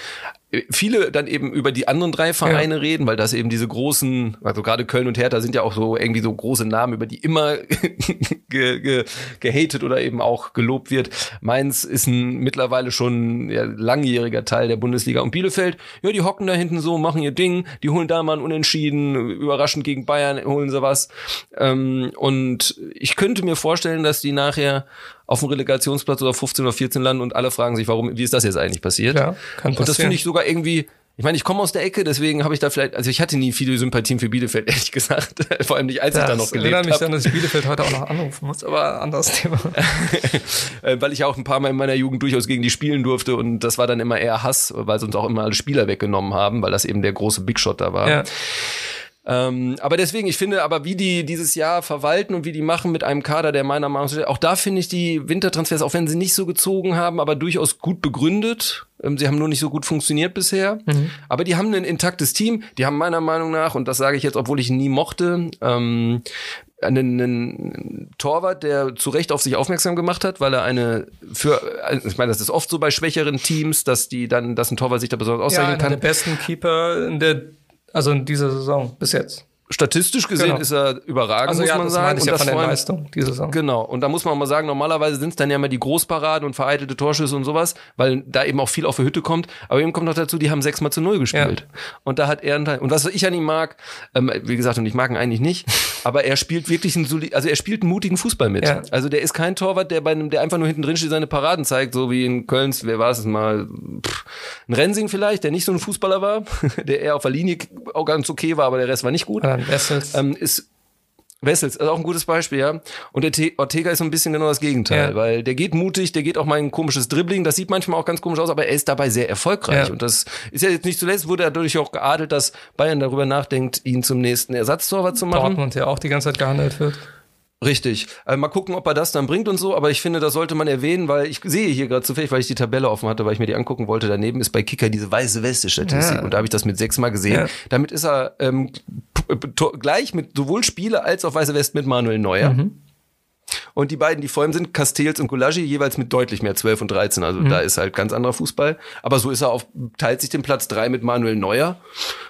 Viele dann eben über die anderen drei Vereine reden, weil das eben diese großen, also gerade Köln und Hertha sind ja auch so irgendwie so große Namen, über die immer ge, ge, gehatet oder eben auch gelobt wird. Mainz ist ein mittlerweile schon ja, langjähriger Teil der Bundesliga und Bielefeld, ja, die hocken da hinten so, machen ihr Ding, die holen da mal einen Unentschieden, überraschend gegen Bayern holen sie was. Ähm, und ich könnte mir vorstellen, dass die nachher auf dem Relegationsplatz oder 15 oder 14 landen und alle fragen sich, warum, wie ist das jetzt eigentlich passiert? Ja, kann und das passieren. finde ich sogar irgendwie, ich meine, ich komme aus der Ecke, deswegen habe ich da vielleicht, also ich hatte nie viele Sympathien für Bielefeld, ehrlich gesagt. Vor allem nicht, als ich da noch gelebt erinnert mich habe. dann, dass ich Bielefeld heute auch noch anrufen muss, aber anderes Thema. Äh, weil ich auch ein paar Mal in meiner Jugend durchaus gegen die spielen durfte und das war dann immer eher Hass, weil sie uns auch immer alle Spieler weggenommen haben, weil das eben der große Big Shot da war. Ja. Ähm, aber deswegen, ich finde, aber wie die dieses Jahr verwalten und wie die machen mit einem Kader, der meiner Meinung nach, auch da finde ich die Wintertransfers, auch wenn sie nicht so gezogen haben, aber durchaus gut begründet. Ähm, sie haben nur nicht so gut funktioniert bisher. Aber die haben ein intaktes Team. Die haben meiner Meinung nach, und das sage ich jetzt, obwohl ich ihn nie mochte, ähm, einen, einen Torwart, der zu Recht auf sich aufmerksam gemacht hat, weil er eine für, also ich meine, das ist oft so bei schwächeren Teams, dass die dann, dass ein Torwart sich da besonders Ja, auszeichnen einer der kann. besten Keeper in der, also in dieser Saison bis jetzt. Statistisch gesehen Genau. ist er überragend, Also muss ja, man das sagen. ich ja von der Leistung diese Saison. Genau. Und da muss man auch mal sagen, normalerweise sind es dann ja immer die Großparaden und vereitelte Torschüsse und sowas, weil da eben auch viel auf der Hütte kommt. Aber eben kommt noch dazu, die haben sechsmal zu null gespielt. Und da hat er einen Teil. Und was ich an ihm mag, ähm, wie gesagt, und ich mag ihn eigentlich nicht, aber er spielt wirklich einen, soli- also er spielt einen mutigen Fußball mit. Ja. Also der ist kein Torwart, der bei einem, der einfach nur hinten drin steht, seine Paraden zeigt, so wie in Kölns, wer war es mal, pff, ein Rensing vielleicht, der nicht so ein Fußballer war, der eher auf der Linie auch ganz okay war, aber der Rest war nicht gut. Ähm, ist Wessels, also auch ein gutes Beispiel, ja. Und der Te- Ortega ist so ein bisschen genau das Gegenteil, Ja. weil der geht mutig, der geht auch mal ein komisches Dribbling, das sieht manchmal auch ganz komisch aus, aber er ist dabei sehr erfolgreich. Ja. Und das ist ja jetzt nicht zuletzt, wurde er dadurch auch geadelt, dass Bayern darüber nachdenkt, ihn zum nächsten Ersatztorwart zu machen. Dortmund ja auch die ganze Zeit gehandelt wird. Richtig. Äh, mal gucken, ob er das dann bringt und so, aber ich finde, das sollte man erwähnen, weil ich sehe hier gerade zufällig, weil ich die Tabelle offen hatte, weil ich mir die angucken wollte. Daneben ist bei Kicker diese weiße Weste-Statistik Ja. und da habe ich das mit sechsmal gesehen. Ja. Damit ist er ähm, gleich mit sowohl Spieler als auch weiße West mit Manuel Neuer. Und die beiden, die vor ihm sind, Castells und Gulagi, jeweils mit deutlich mehr 12 und 13. Also da ist halt ganz anderer Fußball. Aber so ist er auf, teilt sich den Platz drei mit Manuel Neuer.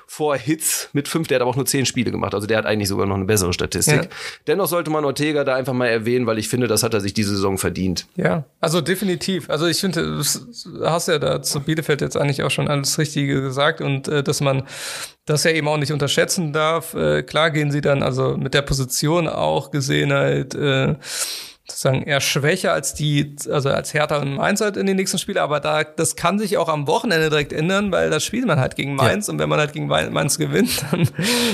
Vor Hitz mit fünf, der hat aber auch nur zehn Spiele gemacht. Also der hat eigentlich sogar noch eine bessere Statistik. Ja. Dennoch sollte man Ortega da einfach mal erwähnen, weil ich finde, das hat er sich diese Saison verdient. Ja, also definitiv. Also ich finde, du hast ja da zu Bielefeld jetzt eigentlich auch schon alles Richtige gesagt und äh, dass man das ja eben auch nicht unterschätzen darf. Äh, klar gehen sie dann also mit der Position auch gesehen halt äh, sozusagen eher schwächer als die, also als Hertha und Mainz halt in den nächsten Spielen, aber da, das kann sich auch am Wochenende direkt ändern, weil das spielt man halt gegen Mainz. Und wenn man halt gegen Mainz gewinnt, dann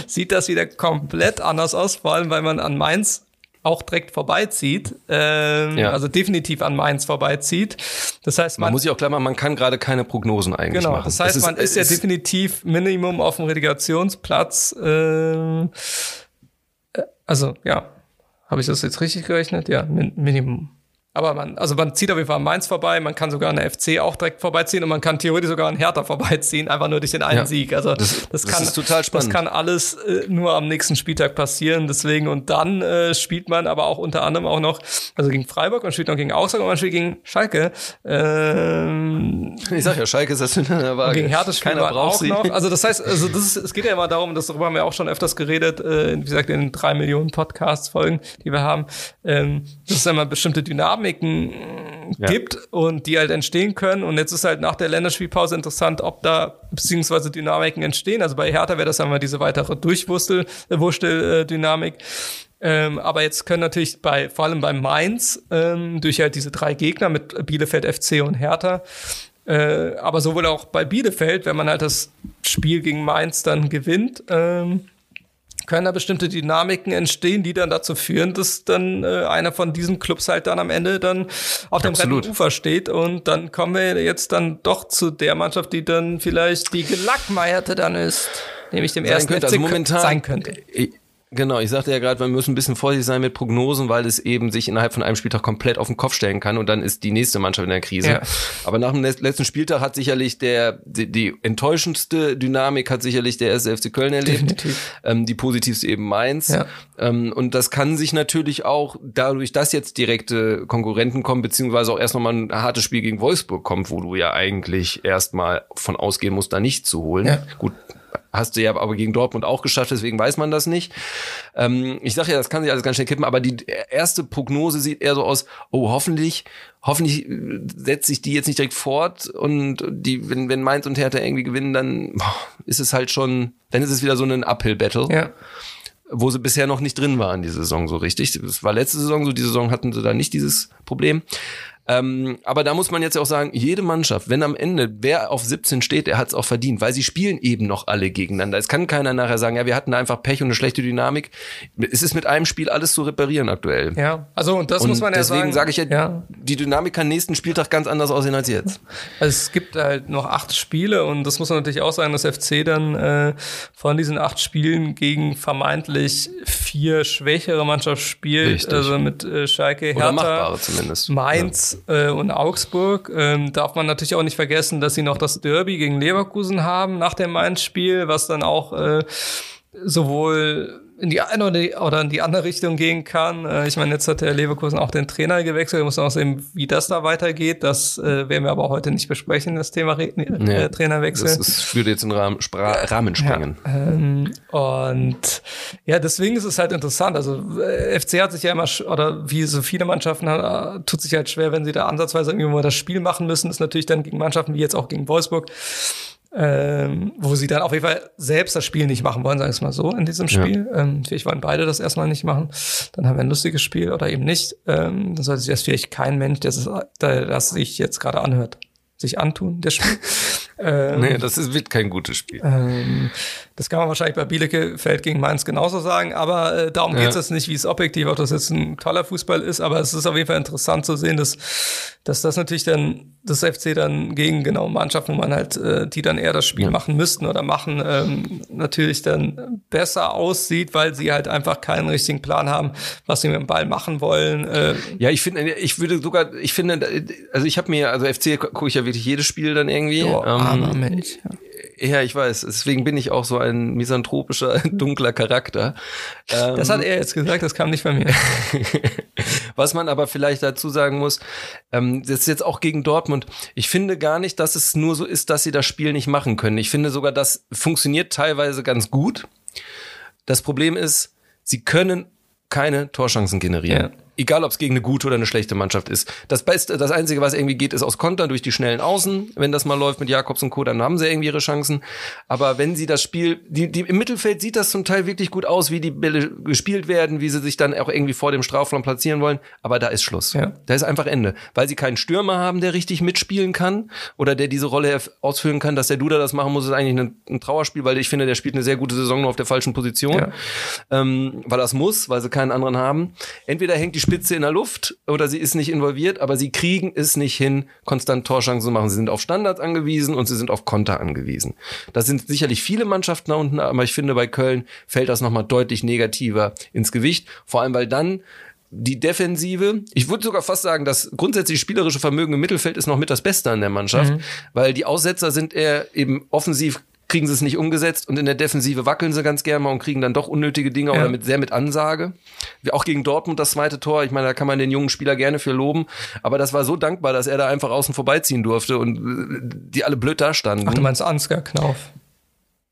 sieht das wieder komplett anders aus, vor allem weil man an Mainz auch direkt vorbeizieht, ähm, Ja. also definitiv an Mainz vorbeizieht. Das heißt, Man man, muss sich auch klar machen, man kann gerade keine Prognosen eigentlich genau, machen. das heißt, Es man ist ja es definitiv Minimum auf dem Relegationsplatz. ähm, äh, also ja, habe ich das jetzt richtig gerechnet? Ja, min Minimum. Aber man, also man zieht auf jeden Fall an Mainz vorbei, man kann sogar an der FC auch direkt vorbeiziehen und man kann theoretisch sogar an Hertha vorbeiziehen, einfach nur durch den einen ja, Sieg. Also das, das, das kann, total spannend. Das kann alles äh, nur am nächsten Spieltag passieren. Deswegen, und dann äh, spielt man aber auch unter anderem auch noch, also gegen Freiburg, man spielt noch gegen Augsburg und man spielt gegen Schalke. Ähm, ich sag ja, Schalke ist das in der Waage. Gegen Hertha spielt man auch sie. noch. Also das heißt, also das ist, es geht ja immer darum, dass darüber haben wir auch schon öfters geredet, äh, wie gesagt, in drei Millionen Podcast-Folgen, die wir haben, ähm, dass es immer bestimmte Dynamiken ja. gibt und die halt entstehen können. Und jetzt ist halt nach der Länderspielpause interessant, ob da beziehungsweise Dynamiken entstehen. Also bei Hertha wäre das einmal diese weitere Durchwurstel-Dynamik. Ähm, aber jetzt können natürlich bei, vor allem bei Mainz, ähm, durch halt diese drei Gegner mit Bielefeld, FC und Hertha, äh, aber sowohl auch bei Bielefeld, wenn man halt das Spiel gegen Mainz dann gewinnt, ähm, können da bestimmte Dynamiken entstehen, die dann dazu führen, dass dann äh, einer von diesen Clubs halt dann am Ende dann auf dem Absolut. Rennufer steht und dann kommen wir jetzt dann doch zu der Mannschaft, die dann vielleicht die gelackmeierte dann ist, nämlich dem ersten könnte, also momentan, sein könnte. Ich, Genau, ich sagte ja gerade, wir müssen ein bisschen vorsichtig sein mit Prognosen, weil es eben sich innerhalb von einem Spieltag komplett auf den Kopf stellen kann und dann ist die nächste Mannschaft in der Krise. Ja. Aber nach dem letzten Spieltag hat sicherlich der die, die enttäuschendste Dynamik hat sicherlich der erste FC Köln erlebt, ähm, die positivste eben Mainz. Ja. Ähm, und das kann sich natürlich auch dadurch, dass jetzt direkte Konkurrenten kommen, beziehungsweise auch erst nochmal ein hartes Spiel gegen Wolfsburg kommt, wo du ja eigentlich erstmal von ausgehen musst, da nicht zu holen. Ja. Gut, hast du ja aber gegen Dortmund auch geschafft, deswegen weiß man das nicht. Ähm, ich sage ja, das kann sich alles ganz schnell kippen, aber die erste Prognose sieht eher so aus, oh, hoffentlich, hoffentlich äh, setzt sich die jetzt nicht direkt fort und die, wenn, wenn Mainz und Hertha irgendwie gewinnen, dann ist es halt schon, dann ist es wieder so ein Uphill-Battle. Ja wo sie bisher noch nicht drin waren, die Saison so richtig. Es war letzte Saison so, die Saison hatten sie da nicht dieses Problem. Ähm, aber da muss man jetzt auch sagen, jede Mannschaft, wenn am Ende wer auf 17 steht, der hat es auch verdient, weil sie spielen eben noch alle gegeneinander. Es kann keiner nachher sagen, ja, wir hatten einfach Pech und eine schlechte Dynamik. Es ist mit einem Spiel alles zu reparieren aktuell. Ja, also und das und muss man ja deswegen sagen. Deswegen sage ich ja, ja, die Dynamik kann nächsten Spieltag ganz anders aussehen als jetzt. Also es gibt halt noch acht Spiele und das muss man natürlich auch sagen, dass FC dann äh, von diesen acht Spielen gegen vermeintlich vier schwächere Mannschaft spielt, Richtig. also mit äh, Schalke, Hertha, Mainz, äh, und Augsburg. Ähm, darf man natürlich auch nicht vergessen, dass sie noch das Derby gegen Leverkusen haben nach dem Mainz-Spiel, was dann auch äh, sowohl in die eine oder in die andere Richtung gehen kann. Äh, ich meine, jetzt hat der Leverkusen auch den Trainer gewechselt. Wir müssen auch sehen, wie das da weitergeht. Das äh, werden wir aber heute nicht besprechen, das Thema Re äh, nee, Trainerwechsel. Das, das würde jetzt in Rahmen, Spra Rahmen sprengen. Ja, ähm, und ja, deswegen ist es halt interessant. Also äh, FC hat sich ja immer, oder wie so viele Mannschaften, äh, tut sich halt schwer, wenn sie da ansatzweise irgendwie mal das Spiel machen müssen. Das ist natürlich dann gegen Mannschaften wie jetzt auch gegen Wolfsburg ähm, wo sie dann auf jeden Fall selbst das Spiel nicht machen wollen, sagen wir es mal so, in diesem Spiel. Ja. Ähm, vielleicht wollen beide das erstmal nicht machen. Dann haben wir ein lustiges Spiel oder eben nicht. Ähm, dann sollte sich das vielleicht kein Mensch, der das sich jetzt gerade anhört, sich antun, das Spiel. ähm, nee, das ist, wird kein gutes Spiel. Ähm, das kann man wahrscheinlich bei Bielefeld gegen Mainz genauso sagen, aber äh, darum ja. geht es jetzt nicht, wie es objektiv, ob das jetzt ein toller Fußball ist, aber es ist auf jeden Fall interessant zu sehen, dass, dass das natürlich dann das FC dann gegen genau Mannschaften, wo man halt, äh, die dann eher das Spiel ja. machen müssten oder machen, ähm, natürlich dann besser aussieht, weil sie halt einfach keinen richtigen Plan haben, was sie mit dem Ball machen wollen. Äh. Ja, ich finde, ich würde sogar, ich finde, also ich habe mir, also FC gucke ich ja wirklich jedes Spiel dann irgendwie. Oh, armer ähm, Mensch. Ja. Ja, ich weiß. Deswegen bin ich auch so ein misanthropischer, dunkler Charakter. das hat ähm, er jetzt gesagt, das kam nicht von mir. Was man aber vielleicht dazu sagen muss, ähm, das ist jetzt auch gegen Dortmund. Ich finde gar nicht, dass es nur so ist, dass sie das Spiel nicht machen können. Ich finde sogar, das funktioniert teilweise ganz gut. Das Problem ist, sie können keine Torchancen generieren. Ja. Egal, ob es gegen eine gute oder eine schlechte Mannschaft ist. Das Beste, das Einzige, was irgendwie geht, ist aus Kontern durch die schnellen Außen. Wenn das mal läuft mit Jakobs und Co., dann haben sie irgendwie ihre Chancen. Aber wenn sie das Spiel, die, die, im Mittelfeld sieht das zum Teil wirklich gut aus, wie die Bälle gespielt werden, wie sie sich dann auch irgendwie vor dem Strafraum platzieren wollen. Aber da ist Schluss. Ja. Da ist einfach Ende. Weil sie keinen Stürmer haben, der richtig mitspielen kann oder der diese Rolle ausfüllen kann, dass der Duda das machen muss, ist eigentlich ein, ein Trauerspiel, weil ich finde, der spielt eine sehr gute Saison nur auf der falschen Position. Ja. Ähm, weil das muss, weil sie keinen anderen haben. Entweder hängt die Spitze in der Luft oder sie ist nicht involviert, aber sie kriegen es nicht hin, konstant Torschancen zu machen. Sie sind auf Standards angewiesen und sie sind auf Konter angewiesen. Das sind sicherlich viele Mannschaften da unten, aber ich finde, bei Köln fällt das nochmal deutlich negativer ins Gewicht. Vor allem, weil dann die Defensive, ich würde sogar fast sagen, das grundsätzlich spielerische Vermögen im Mittelfeld ist noch mit das Beste an der Mannschaft, mhm. weil die Aussetzer sind eher eben offensiv kriegen sie es nicht umgesetzt und in der Defensive wackeln sie ganz gerne mal und kriegen dann doch unnötige Dinge ja. oder mit sehr mit Ansage. Auch gegen Dortmund das zweite Tor, ich meine, da kann man den jungen Spieler gerne für loben, aber das war so dankbar, dass er da einfach außen vorbeiziehen durfte und äh, die alle blöd da standen. Ach, du meinst Ansgar Knauf?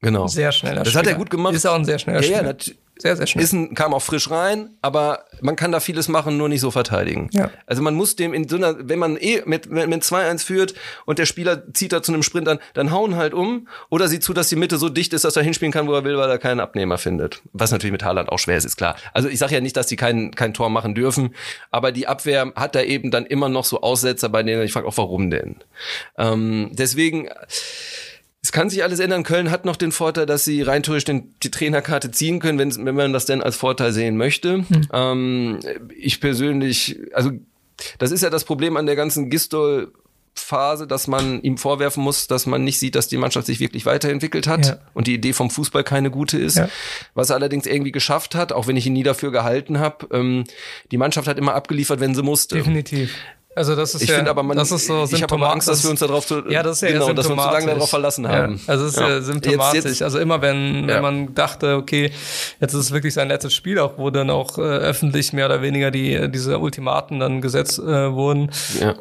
Genau. Sehr schneller Das Spieler. hat er gut gemacht. Ist auch ein sehr schneller ja, Spieler. Ja, sehr, sehr schnell. Ist ein, kam auch frisch rein, aber man kann da vieles machen, nur nicht so verteidigen. Ja. Also man muss dem in so einer, wenn man eh mit, mit 2-1 führt und der Spieler zieht da zu einem Sprint an, dann hauen halt um oder sieht zu, dass die Mitte so dicht ist, dass er hinspielen kann, wo er will, weil er keinen Abnehmer findet. Was natürlich mit Haaland auch schwer ist, ist klar. Also ich sage ja nicht, dass die kein, kein Tor machen dürfen, aber die Abwehr hat da eben dann immer noch so Aussetzer, bei denen ich frage auch, warum denn? Ähm, deswegen es kann sich alles ändern. Köln hat noch den Vorteil, dass sie rein theoretisch den, die Trainerkarte ziehen können, wenn, wenn man das denn als Vorteil sehen möchte. Hm. Ähm, ich persönlich, also das ist ja das Problem an der ganzen Gistol. Phase, dass man ihm vorwerfen muss, dass man nicht sieht, dass die Mannschaft sich wirklich weiterentwickelt hat ja. und die Idee vom Fußball keine gute ist. Ja. Was er allerdings irgendwie geschafft hat, auch wenn ich ihn nie dafür gehalten habe, ähm, die Mannschaft hat immer abgeliefert, wenn sie musste. Definitiv. Also das ist ich ja, finde aber man, das ist so ich habe aber Angst, dass wir uns darauf zu, ja, das ist ja genau, dass wir uns zu lange darauf verlassen haben. Ja, also es ist ja, ja symptomatisch. Jetzt, jetzt, also immer wenn, wenn man dachte, okay, jetzt ist es wirklich sein letztes Spiel, auch wo dann auch äh, öffentlich mehr oder weniger die diese Ultimaten dann gesetzt äh, wurden,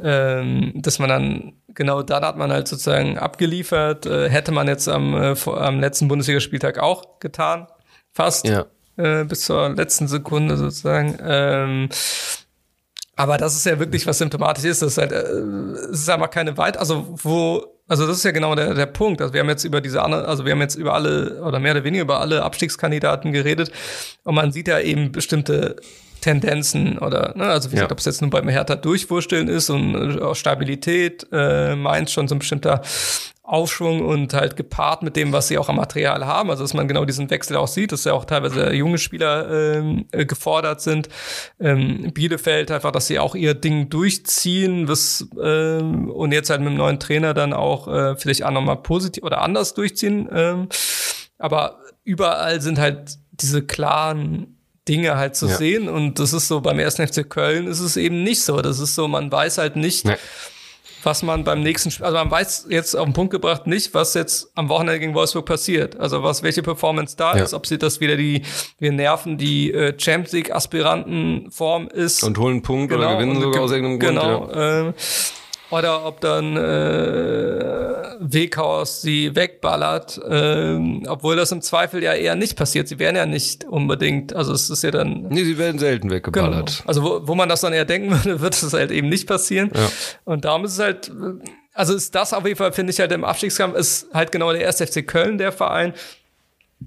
ähm, dass man dann genau dann hat man halt sozusagen abgeliefert, äh, hätte man jetzt am, äh, am letzten Bundesligaspieltag auch getan, fast. Ja. Äh, bis zur letzten Sekunde sozusagen. Ähm, aber das ist ja wirklich, was symptomatisch ist. Das ist halt, äh, es ist einfach keine weit, also wo, also das ist ja genau der, der Punkt. Also wir haben jetzt über diese andere, also wir haben jetzt über alle oder mehr oder weniger über alle Abstiegskandidaten geredet und man sieht ja eben bestimmte Tendenzen oder, ne, also wie gesagt, ob es jetzt nur beim Hertha durchwursteln ist und äh, Stabilität, äh, meint schon so ein bestimmter Aufschwung und halt gepaart mit dem, was sie auch am Material haben, also dass man genau diesen Wechsel auch sieht, dass ja auch teilweise junge Spieler ähm, äh, gefordert sind. Ähm, Bielefeld einfach, dass sie auch ihr Ding durchziehen, was ähm, und jetzt halt mit dem neuen Trainer dann auch äh, vielleicht auch nochmal positiv oder anders durchziehen. Ähm, aber überall sind halt diese klaren Dinge halt zu ja. sehen und das ist so beim ersten FC Köln ist es eben nicht so. Das ist so, man weiß halt nicht. Nee was man beim nächsten Spiel, also man weiß jetzt auf den Punkt gebracht nicht, was jetzt am Wochenende gegen Wolfsburg passiert. Also was, welche Performance da ja. ist, ob sie das wieder die, wir nerven die äh, Champions League Aspirantenform ist. Und holen einen Punkt genau, oder gewinnen sogar aus irgendeinem Grund. Genau. Ja. Äh, oder ob dann äh, Weghaus sie wegballert, äh, obwohl das im Zweifel ja eher nicht passiert. Sie werden ja nicht unbedingt, also es ist ja dann. Nee, sie werden selten weggeballert. Genau. Also wo, wo man das dann eher denken würde, wird es halt eben nicht passieren. Ja. Und darum ist es halt, also ist das auf jeden Fall, finde ich halt im Abstiegskampf, ist halt genau der erste FC Köln der Verein,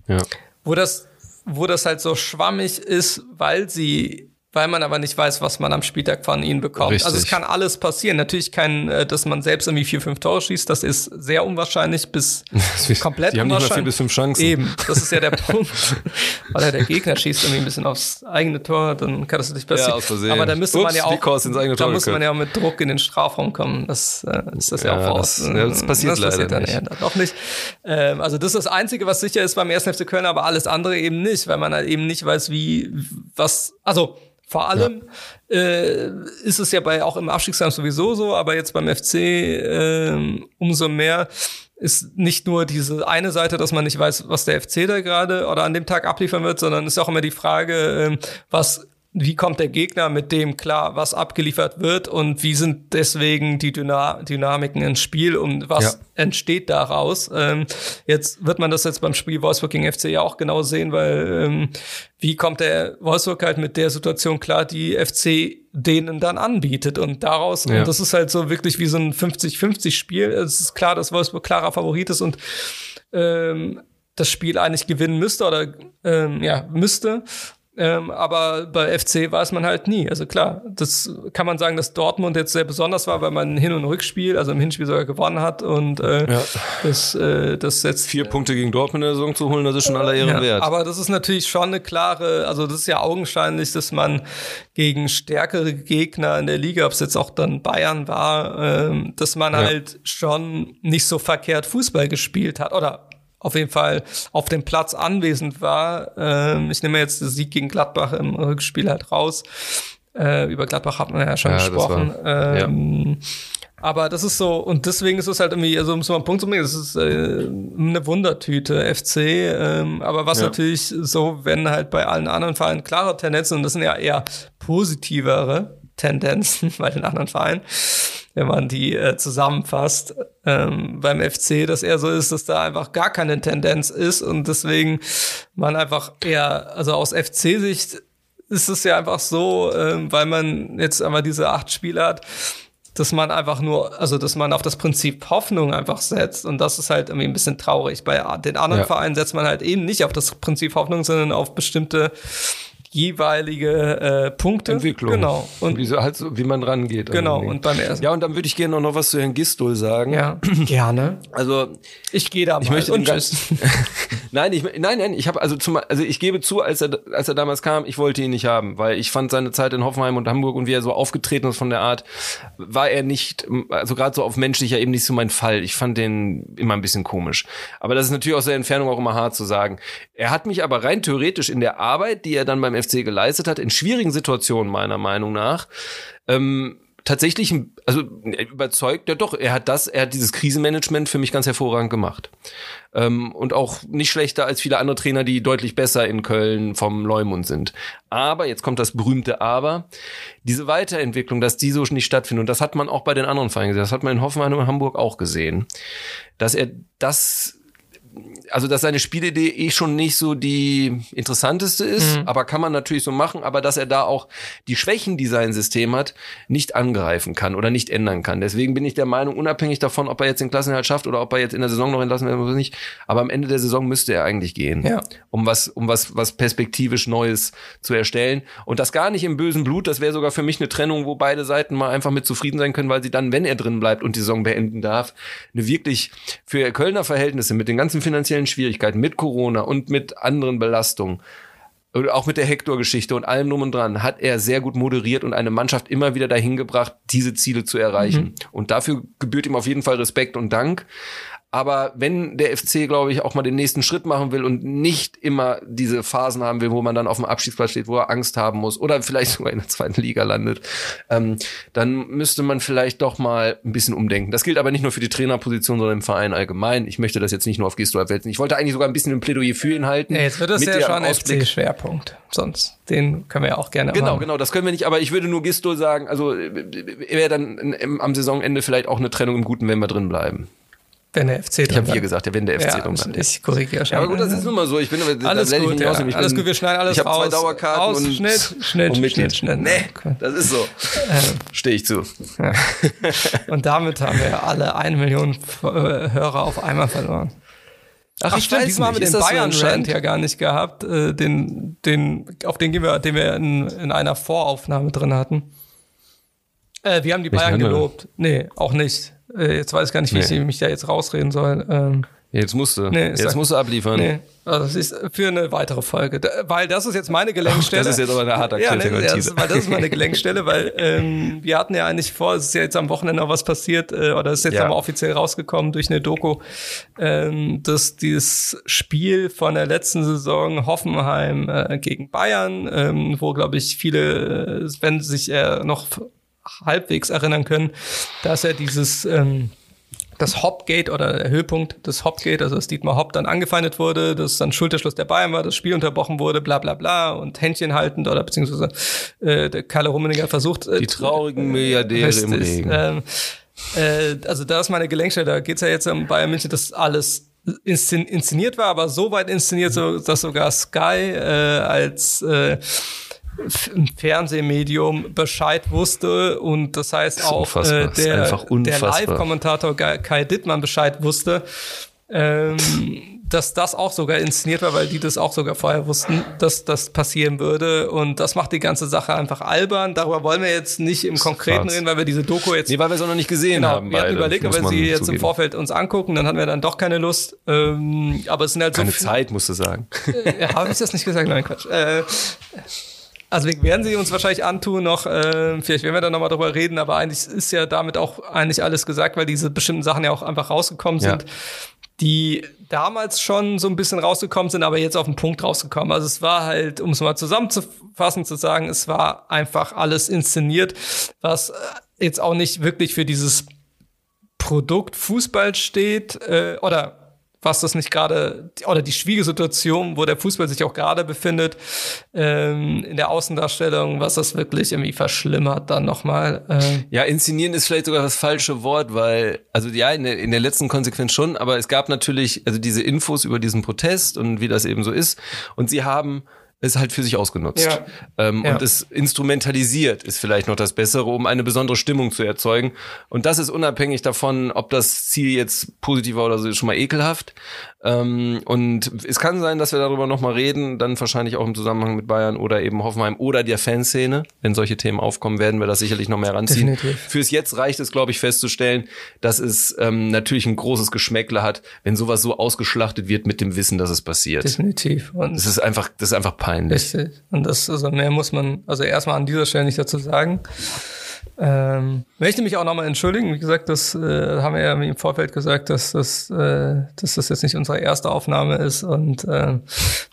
ja. wo das wo das halt so schwammig ist, weil sie weil man aber nicht weiß, was man am Spieltag von ihnen bekommt. Richtig. Also es kann alles passieren. Natürlich kann, äh, dass man selbst irgendwie vier, fünf Tore schießt, das ist sehr unwahrscheinlich bis komplett Die haben nicht mal vier bis fünf Chancen. Eben, das ist ja der Punkt. Oder der Gegner schießt irgendwie ein bisschen aufs eigene Tor, dann kann das nicht passieren. Ja, aus Versehen. Aber da müsste Ups, man ja auch, da muss man ja auch mit Druck in den Strafraum kommen. Das äh, ist das ja, ja auch das, Ja, das passiert das leider passiert nicht. Dann, doch nicht. Ähm, also das ist das Einzige, was sicher ist beim ersten FC Köln, aber alles andere eben nicht, weil man halt eben nicht weiß, wie, was, also vor allem ja. äh, ist es ja bei auch im Abstiegskampf sowieso so, aber jetzt beim FC äh, umso mehr ist nicht nur diese eine Seite, dass man nicht weiß, was der FC da gerade oder an dem Tag abliefern wird, sondern ist auch immer die Frage, äh, was wie kommt der Gegner mit dem klar, was abgeliefert wird und wie sind deswegen die Dyna Dynamiken ins Spiel und was ja. entsteht daraus. Ähm, jetzt wird man das jetzt beim Spiel Wolfsburg gegen FC ja auch genau sehen, weil ähm, wie kommt der Wolfsburg halt mit der Situation klar, die FC denen dann anbietet und daraus, ja. und das ist halt so wirklich wie so ein 50-50 Spiel. Es ist klar, dass Wolfsburg klarer Favorit ist und ähm, das Spiel eigentlich gewinnen müsste oder ähm, ja müsste ähm, aber bei FC weiß man halt nie. Also klar, das kann man sagen, dass Dortmund jetzt sehr besonders war, weil man Hin- und Rückspiel, also im Hinspiel sogar gewonnen hat und äh, ja. das, äh, das setzt vier Punkte gegen Dortmund in der Saison zu holen, das ist schon aller Ehren ja, wert. Aber das ist natürlich schon eine klare, also das ist ja augenscheinlich, dass man gegen stärkere Gegner in der Liga, ob es jetzt auch dann Bayern war, ähm, dass man ja. halt schon nicht so verkehrt Fußball gespielt hat oder auf jeden Fall auf dem Platz anwesend war. Ähm, ich nehme jetzt den Sieg gegen Gladbach im Rückspiel halt raus. Äh, über Gladbach hat man ja schon ja, gesprochen. War, ähm, ja. Aber das ist so, und deswegen ist es halt irgendwie, also um es mal einen Punkt zu bringen, es ist äh, eine Wundertüte, FC. Ähm, aber was ja. natürlich so, wenn halt bei allen anderen Vereinen klare Tendenzen, und das sind ja eher positivere Tendenzen bei den anderen Vereinen, wenn man die äh, zusammenfasst, ähm, beim FC, dass eher so ist, dass da einfach gar keine Tendenz ist und deswegen man einfach eher, also aus FC-Sicht ist es ja einfach so, ähm, weil man jetzt einmal diese acht Spiele hat, dass man einfach nur, also dass man auf das Prinzip Hoffnung einfach setzt und das ist halt irgendwie ein bisschen traurig. Bei den anderen ja. Vereinen setzt man halt eben nicht auf das Prinzip Hoffnung, sondern auf bestimmte jeweilige äh, Punkte. Entwicklung. Genau. Und wie, so, halt so, wie man rangeht. Genau. Und beim ersten. Ja, und dann würde ich gerne noch was zu Herrn Gistol sagen. Ja, gerne. Also ich gehe da mal. Ich möchte und tschüss. nein, ich, nein, nein. Ich habe also zum, also ich gebe zu, als er, als er damals kam, ich wollte ihn nicht haben, weil ich fand seine Zeit in Hoffenheim und Hamburg und wie er so aufgetreten ist von der Art, war er nicht, also gerade so auf menschlicher Ebene nicht so mein Fall. Ich fand den immer ein bisschen komisch. Aber das ist natürlich aus der Entfernung auch immer hart zu sagen. Er hat mich aber rein theoretisch in der Arbeit, die er dann beim FC geleistet hat, in schwierigen Situationen meiner Meinung nach, ähm, tatsächlich, also überzeugt, ja doch, er hat das, er hat dieses Krisenmanagement für mich ganz hervorragend gemacht. Ähm, und auch nicht schlechter als viele andere Trainer, die deutlich besser in Köln vom Leumund sind. Aber, jetzt kommt das berühmte Aber, diese Weiterentwicklung, dass die so nicht stattfindet, und das hat man auch bei den anderen Vereinen gesehen, das hat man in Hoffenheim und Hamburg auch gesehen, dass er das also dass seine Spielidee eh schon nicht so die interessanteste ist, mhm. aber kann man natürlich so machen, aber dass er da auch die Schwächen, die sein System hat, nicht angreifen kann oder nicht ändern kann. Deswegen bin ich der Meinung, unabhängig davon, ob er jetzt den Klassenerhalt schafft oder ob er jetzt in der Saison noch entlassen wird oder nicht, aber am Ende der Saison müsste er eigentlich gehen, ja. um was, um was, was perspektivisch Neues zu erstellen. Und das gar nicht im bösen Blut, das wäre sogar für mich eine Trennung, wo beide Seiten mal einfach mit zufrieden sein können, weil sie dann, wenn er drin bleibt und die Saison beenden darf, eine wirklich für Kölner Verhältnisse mit den ganzen finanziellen Schwierigkeiten, mit Corona und mit anderen Belastungen, auch mit der Hector-Geschichte und allem drum und dran, hat er sehr gut moderiert und eine Mannschaft immer wieder dahin gebracht, diese Ziele zu erreichen. Mhm. Und dafür gebührt ihm auf jeden Fall Respekt und Dank. Aber wenn der FC, glaube ich, auch mal den nächsten Schritt machen will und nicht immer diese Phasen haben will, wo man dann auf dem Abschiedsplatz steht, wo er Angst haben muss oder vielleicht sogar in der zweiten Liga landet, ähm, dann müsste man vielleicht doch mal ein bisschen umdenken. Das gilt aber nicht nur für die Trainerposition, sondern im Verein allgemein. Ich möchte das jetzt nicht nur auf Gesto wälzen. Ich wollte eigentlich sogar ein bisschen ein Plädoyer für ihn halten. Ja, jetzt wird das ja schon FC-Schwerpunkt. Sonst, den können wir ja auch gerne Genau, machen. genau, das können wir nicht. Aber ich würde nur Gisto sagen, also wäre dann am Saisonende vielleicht auch eine Trennung im Guten, wenn wir drin bleiben. Wenn der FC drin Ich habe hier gesagt, ja, wenn der FC ja, drin. Ich korrigiere schon. Ja, aber gut, das ist nun mal so. Ich bin alles gut, ja. ich alles bin, gut, wir schneiden alles ich raus. Ich habe zwei Dauerkarten aus, und Schnitt, Schnitt, und Schnitt, Schnitt. Nee, das ist so. Ähm, Stehe ich zu. Ja. Und damit haben wir alle eine Million äh, Hörer auf einmal verloren. Ach, Ach stimmt, diesmal haben wir den Bayern-Rant ja gar nicht gehabt, äh, den, den, auf den gehen wir, den wir in, in einer Voraufnahme drin hatten. Äh, wir haben die Bayern gelobt. Nee, auch nicht. Äh, jetzt weiß ich gar nicht, wie nee. ich mich da jetzt rausreden soll. Ähm, jetzt musst du. Nee, jetzt musst du abliefern. Nee. Also das ist für eine weitere Folge, weil das ist jetzt meine Gelenkstelle. das ist jetzt aber eine harte ja, nee, das, weil das ist meine Gelenkstelle, weil ähm, wir hatten ja eigentlich vor, es ist ja jetzt am Wochenende noch was passiert, äh, oder es ist jetzt ja. einmal offiziell rausgekommen durch eine Doku, ähm, dass dieses Spiel von der letzten Saison Hoffenheim äh, gegen Bayern, ähm, wo glaube ich viele, äh, wenn sich äh, noch halbwegs erinnern können, dass er dieses ähm, das Hopgate oder der Höhepunkt des Hopgate, also dass Dietmar Hopp dann angefeindet wurde, dass dann Schulterschluss der Bayern war, das Spiel unterbrochen wurde, bla bla bla und Händchen haltend oder beziehungsweise äh, der Karl Rummeniger versucht. Äh, Die traurigen Milliardäre im Regen. Ähm, äh, also da ist meine Gelenkstelle, da geht's ja jetzt um Bayern München, dass alles inszeniert war, aber so weit inszeniert, so, dass sogar Sky äh, als äh, Fernsehmedium Bescheid wusste und das heißt das auch äh, der, der Live-Kommentator Kai Dittmann Bescheid wusste, ähm, dass das auch sogar inszeniert war, weil die das auch sogar vorher wussten, dass das passieren würde. Und das macht die ganze Sache einfach albern. Darüber wollen wir jetzt nicht im Konkreten reden, weil wir diese Doku jetzt. Nee, weil wir es auch noch nicht gesehen genau, haben. Wir hatten überlegt, ob wir sie jetzt zugeben. im Vorfeld uns angucken, dann hatten wir dann doch keine Lust. Ähm, aber es sind halt keine so. Keine Zeit, musst du sagen. Äh, ja, habe ich das nicht gesagt? Nein, Quatsch. Äh, also wir werden sie uns wahrscheinlich antun noch, äh, vielleicht werden wir da nochmal drüber reden, aber eigentlich ist ja damit auch eigentlich alles gesagt, weil diese bestimmten Sachen ja auch einfach rausgekommen sind. Ja. die damals schon so ein bisschen rausgekommen sind, aber jetzt auf den Punkt rausgekommen. Also es war halt, um es mal zusammenzufassen, zu sagen, es war einfach alles inszeniert, was äh, jetzt auch nicht wirklich für dieses Produkt Fußball steht äh, oder was das nicht gerade, oder die schwierige Situation, wo der Fußball sich auch gerade befindet, ähm, in der Außendarstellung, was das wirklich irgendwie verschlimmert dann nochmal. Äh. Ja, inszenieren ist vielleicht sogar das falsche Wort, weil, also ja, in der, in der letzten Konsequenz schon, aber es gab natürlich, also diese Infos über diesen Protest und wie das eben so ist. Und sie haben es halt für sich ausgenutzt. Ja. Ähm, ja. Und es instrumentalisiert ist vielleicht noch das Bessere, um eine besondere Stimmung zu erzeugen. Und das ist unabhängig davon, ob das Ziel jetzt positiv war oder so, ist schon mal ekelhaft. Ähm, und es kann sein, dass wir darüber nochmal reden, dann wahrscheinlich auch im Zusammenhang mit Bayern oder eben Hoffenheim oder der Fanszene. Wenn solche Themen aufkommen, werden wir das sicherlich noch mehr ranziehen. Definitiv. Fürs Jetzt reicht es, glaube ich, festzustellen, dass es ähm, natürlich ein großes Geschmäckle hat, wenn sowas so ausgeschlachtet wird mit dem Wissen, dass es passiert. Definitiv. Und das ist einfach, das ist einfach peinlich. Richtig. Und das, also mehr muss man, also erstmal an dieser Stelle nicht dazu sagen. Ähm, möchte mich auch nochmal entschuldigen. Wie gesagt, das äh, haben wir ja im Vorfeld gesagt, dass das, äh, dass das jetzt nicht unsere erste Aufnahme ist und äh,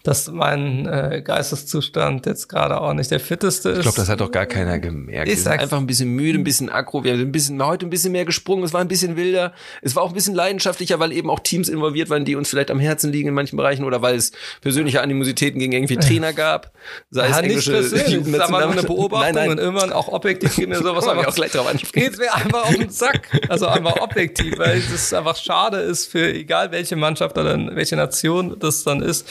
dass mein äh, Geisteszustand jetzt gerade auch nicht der fitteste ist. Ich glaube, das hat doch gar keiner gemerkt. Ich wir sind einfach ein bisschen müde, ein bisschen aggro. Wir sind ein bisschen heute ein bisschen mehr gesprungen. Es war ein bisschen wilder. Es war auch ein bisschen leidenschaftlicher, weil eben auch Teams involviert waren, die uns vielleicht am Herzen liegen in manchen Bereichen oder weil es persönliche Animositäten gegen irgendwie Trainer gab. Sei ja, es englische nicht persönlich. Das nur eine Beobachtung nein, nein. und irgendwann auch objektiv geht mir sowas wir auch gleich drauf ansprechen. Geht mir einfach auf den Sack. Also einfach objektiv, weil es einfach schade ist für egal welche Mannschaft oder welche Nation das dann ist.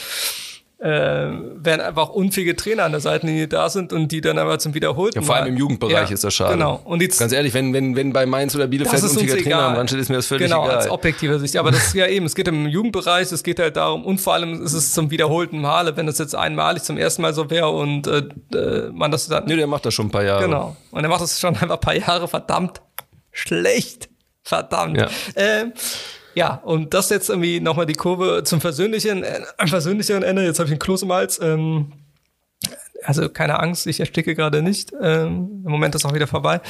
Äh, wenn einfach unfähige Trainer an der Seitenlinie da sind und die dann aber zum Wiederholten. Ja, vor allem im Jugendbereich ja, ist das schade. Genau. Und jetzt, Ganz ehrlich, wenn, wenn, wenn bei Mainz oder Bielefeld ein unfähiger Trainer am Rand steht, ist mir das völlig genau, egal. Genau, aus objektiver Sicht. Aber das ist ja eben, es geht im Jugendbereich, es geht halt darum, und vor allem ist es zum wiederholten Male, wenn das jetzt einmalig zum ersten Mal so wäre und äh, äh man das dann. Nee, der macht das schon ein paar Jahre. Genau. Und er macht das schon einfach ein paar Jahre verdammt schlecht. Verdammt. Ja. Äh, ja, und das jetzt irgendwie nochmal die Kurve zum versöhnlichen, äh, versöhnlicheren Ende. Jetzt habe ich einen Kloß im Hals. Ähm, also keine Angst, ich ersticke gerade nicht. Ähm, Im Moment ist auch wieder vorbei.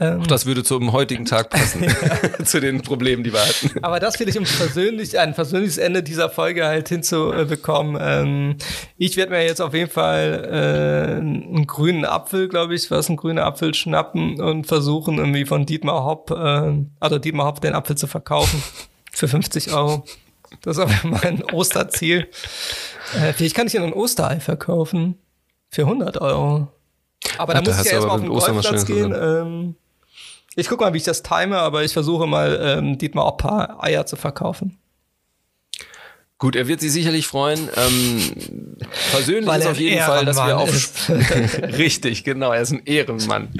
Ähm, das würde zum heutigen Tag passen, zu den Problemen, die wir hatten. Aber das will ich, um persönlich, ein persönliches Ende dieser Folge halt hinzubekommen. Ähm, ich werde mir jetzt auf jeden Fall äh, einen grünen Apfel, glaube ich, was ein grüner Apfel schnappen und versuchen irgendwie von Dietmar Hopp, äh, also Dietmar Hopp den Apfel zu verkaufen für 50 Euro. Das ist aber mein Osterziel. Äh, vielleicht kann ich Ihnen ein Osterei verkaufen für 100 Euro. Aber Ach, da muss ich ja erstmal auf den Golfplatz gehen. Ähm, ich gucke mal, wie ich das time, aber ich versuche mal, ähm, Dietmar auch ein paar Eier zu verkaufen. Gut, er wird sich sicherlich freuen. Ähm, persönlich Weil ist auf jeden Fall, dass wir auf richtig, genau, er ist ein Ehrenmann.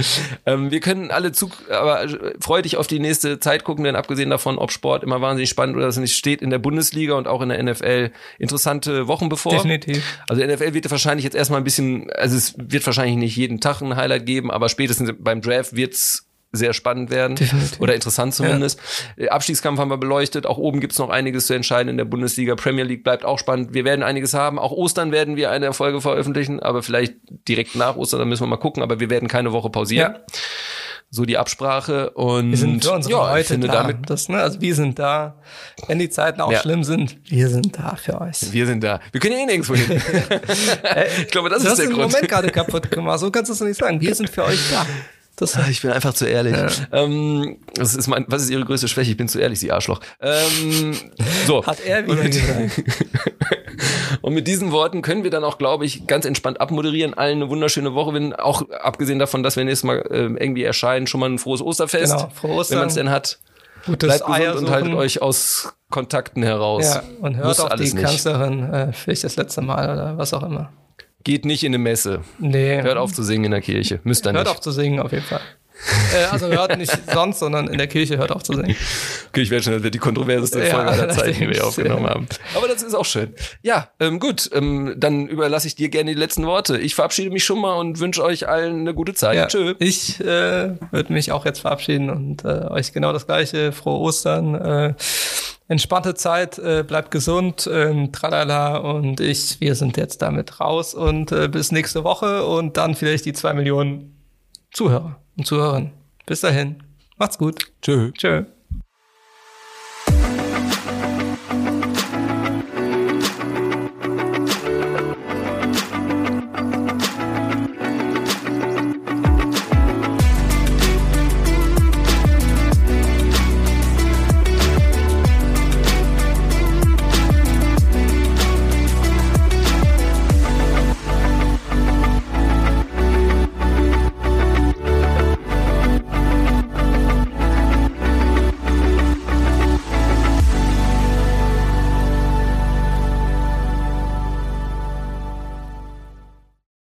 ähm, wir können alle zu, aber freu dich auf die nächste Zeit gucken, denn abgesehen davon, ob Sport immer wahnsinnig spannend oder nicht steht in der Bundesliga und auch in der NFL interessante Wochen bevor. Definitiv. Also NFL wird wahrscheinlich jetzt erstmal ein bisschen, also es wird wahrscheinlich nicht jeden Tag ein Highlight geben, aber spätestens beim Draft wird's sehr spannend werden Definitiv. oder interessant zumindest. Ja. Äh, Abstiegskampf haben wir beleuchtet. Auch oben gibt's noch einiges zu entscheiden in der Bundesliga. Premier League bleibt auch spannend. Wir werden einiges haben. Auch Ostern werden wir eine Folge veröffentlichen, aber vielleicht direkt nach Ostern, da müssen wir mal gucken. Aber wir werden keine Woche pausieren. Ja. So die Absprache und wir sind für unsere ja, Leute finde da. damit das, ne? also wir sind da, wenn die Zeiten auch ja. schlimm sind, wir sind da für euch. Wir sind da. Wir können ja eh nirgendwo hin. ich glaube, das, das ist der Grund. Du hast den Moment gerade kaputt gemacht. So kannst du es nicht sagen. Wir sind für euch da. Das ich bin einfach zu ehrlich. Ja. Ähm, das ist mein, was ist Ihre größte Schwäche? Ich bin zu ehrlich, Sie Arschloch. Ähm, so. Hat er wieder und mit, und mit diesen Worten können wir dann auch, glaube ich, ganz entspannt abmoderieren. Allen eine wunderschöne Woche. Wenn, auch abgesehen davon, dass wir nächstes Mal äh, irgendwie erscheinen, schon mal ein frohes Osterfest. Genau, frohe Ostern. Wenn man es denn hat. Gutes Bleibt gesund Eier und haltet euch aus Kontakten heraus. Ja, und hört Muss auf die nicht. Kanzlerin, äh, vielleicht das letzte Mal oder was auch immer. Geht nicht in eine Messe. Nee. Hört auf zu singen in der Kirche. Müsst ihr nicht. Hört auf zu singen, auf jeden Fall. äh, also hört nicht sonst, sondern in der Kirche hört auf zu singen. Okay, ich werde schon, das wird die kontroverseste Folge ja, aller Zeiten, die wir aufgenommen haben. Aber das ist auch schön. Ja, ähm, gut, ähm, dann überlasse ich dir gerne die letzten Worte. Ich verabschiede mich schon mal und wünsche euch allen eine gute Zeit. Ja, Tschö. Ich äh, würde mich auch jetzt verabschieden und äh, euch genau das gleiche. Frohe Ostern. Äh, entspannte Zeit, äh, bleibt gesund, ähm, tralala und ich, wir sind jetzt damit raus und äh, bis nächste Woche und dann vielleicht die zwei Millionen Zuhörer und Zuhörerinnen. Bis dahin, macht's gut. Tschö. Tschö.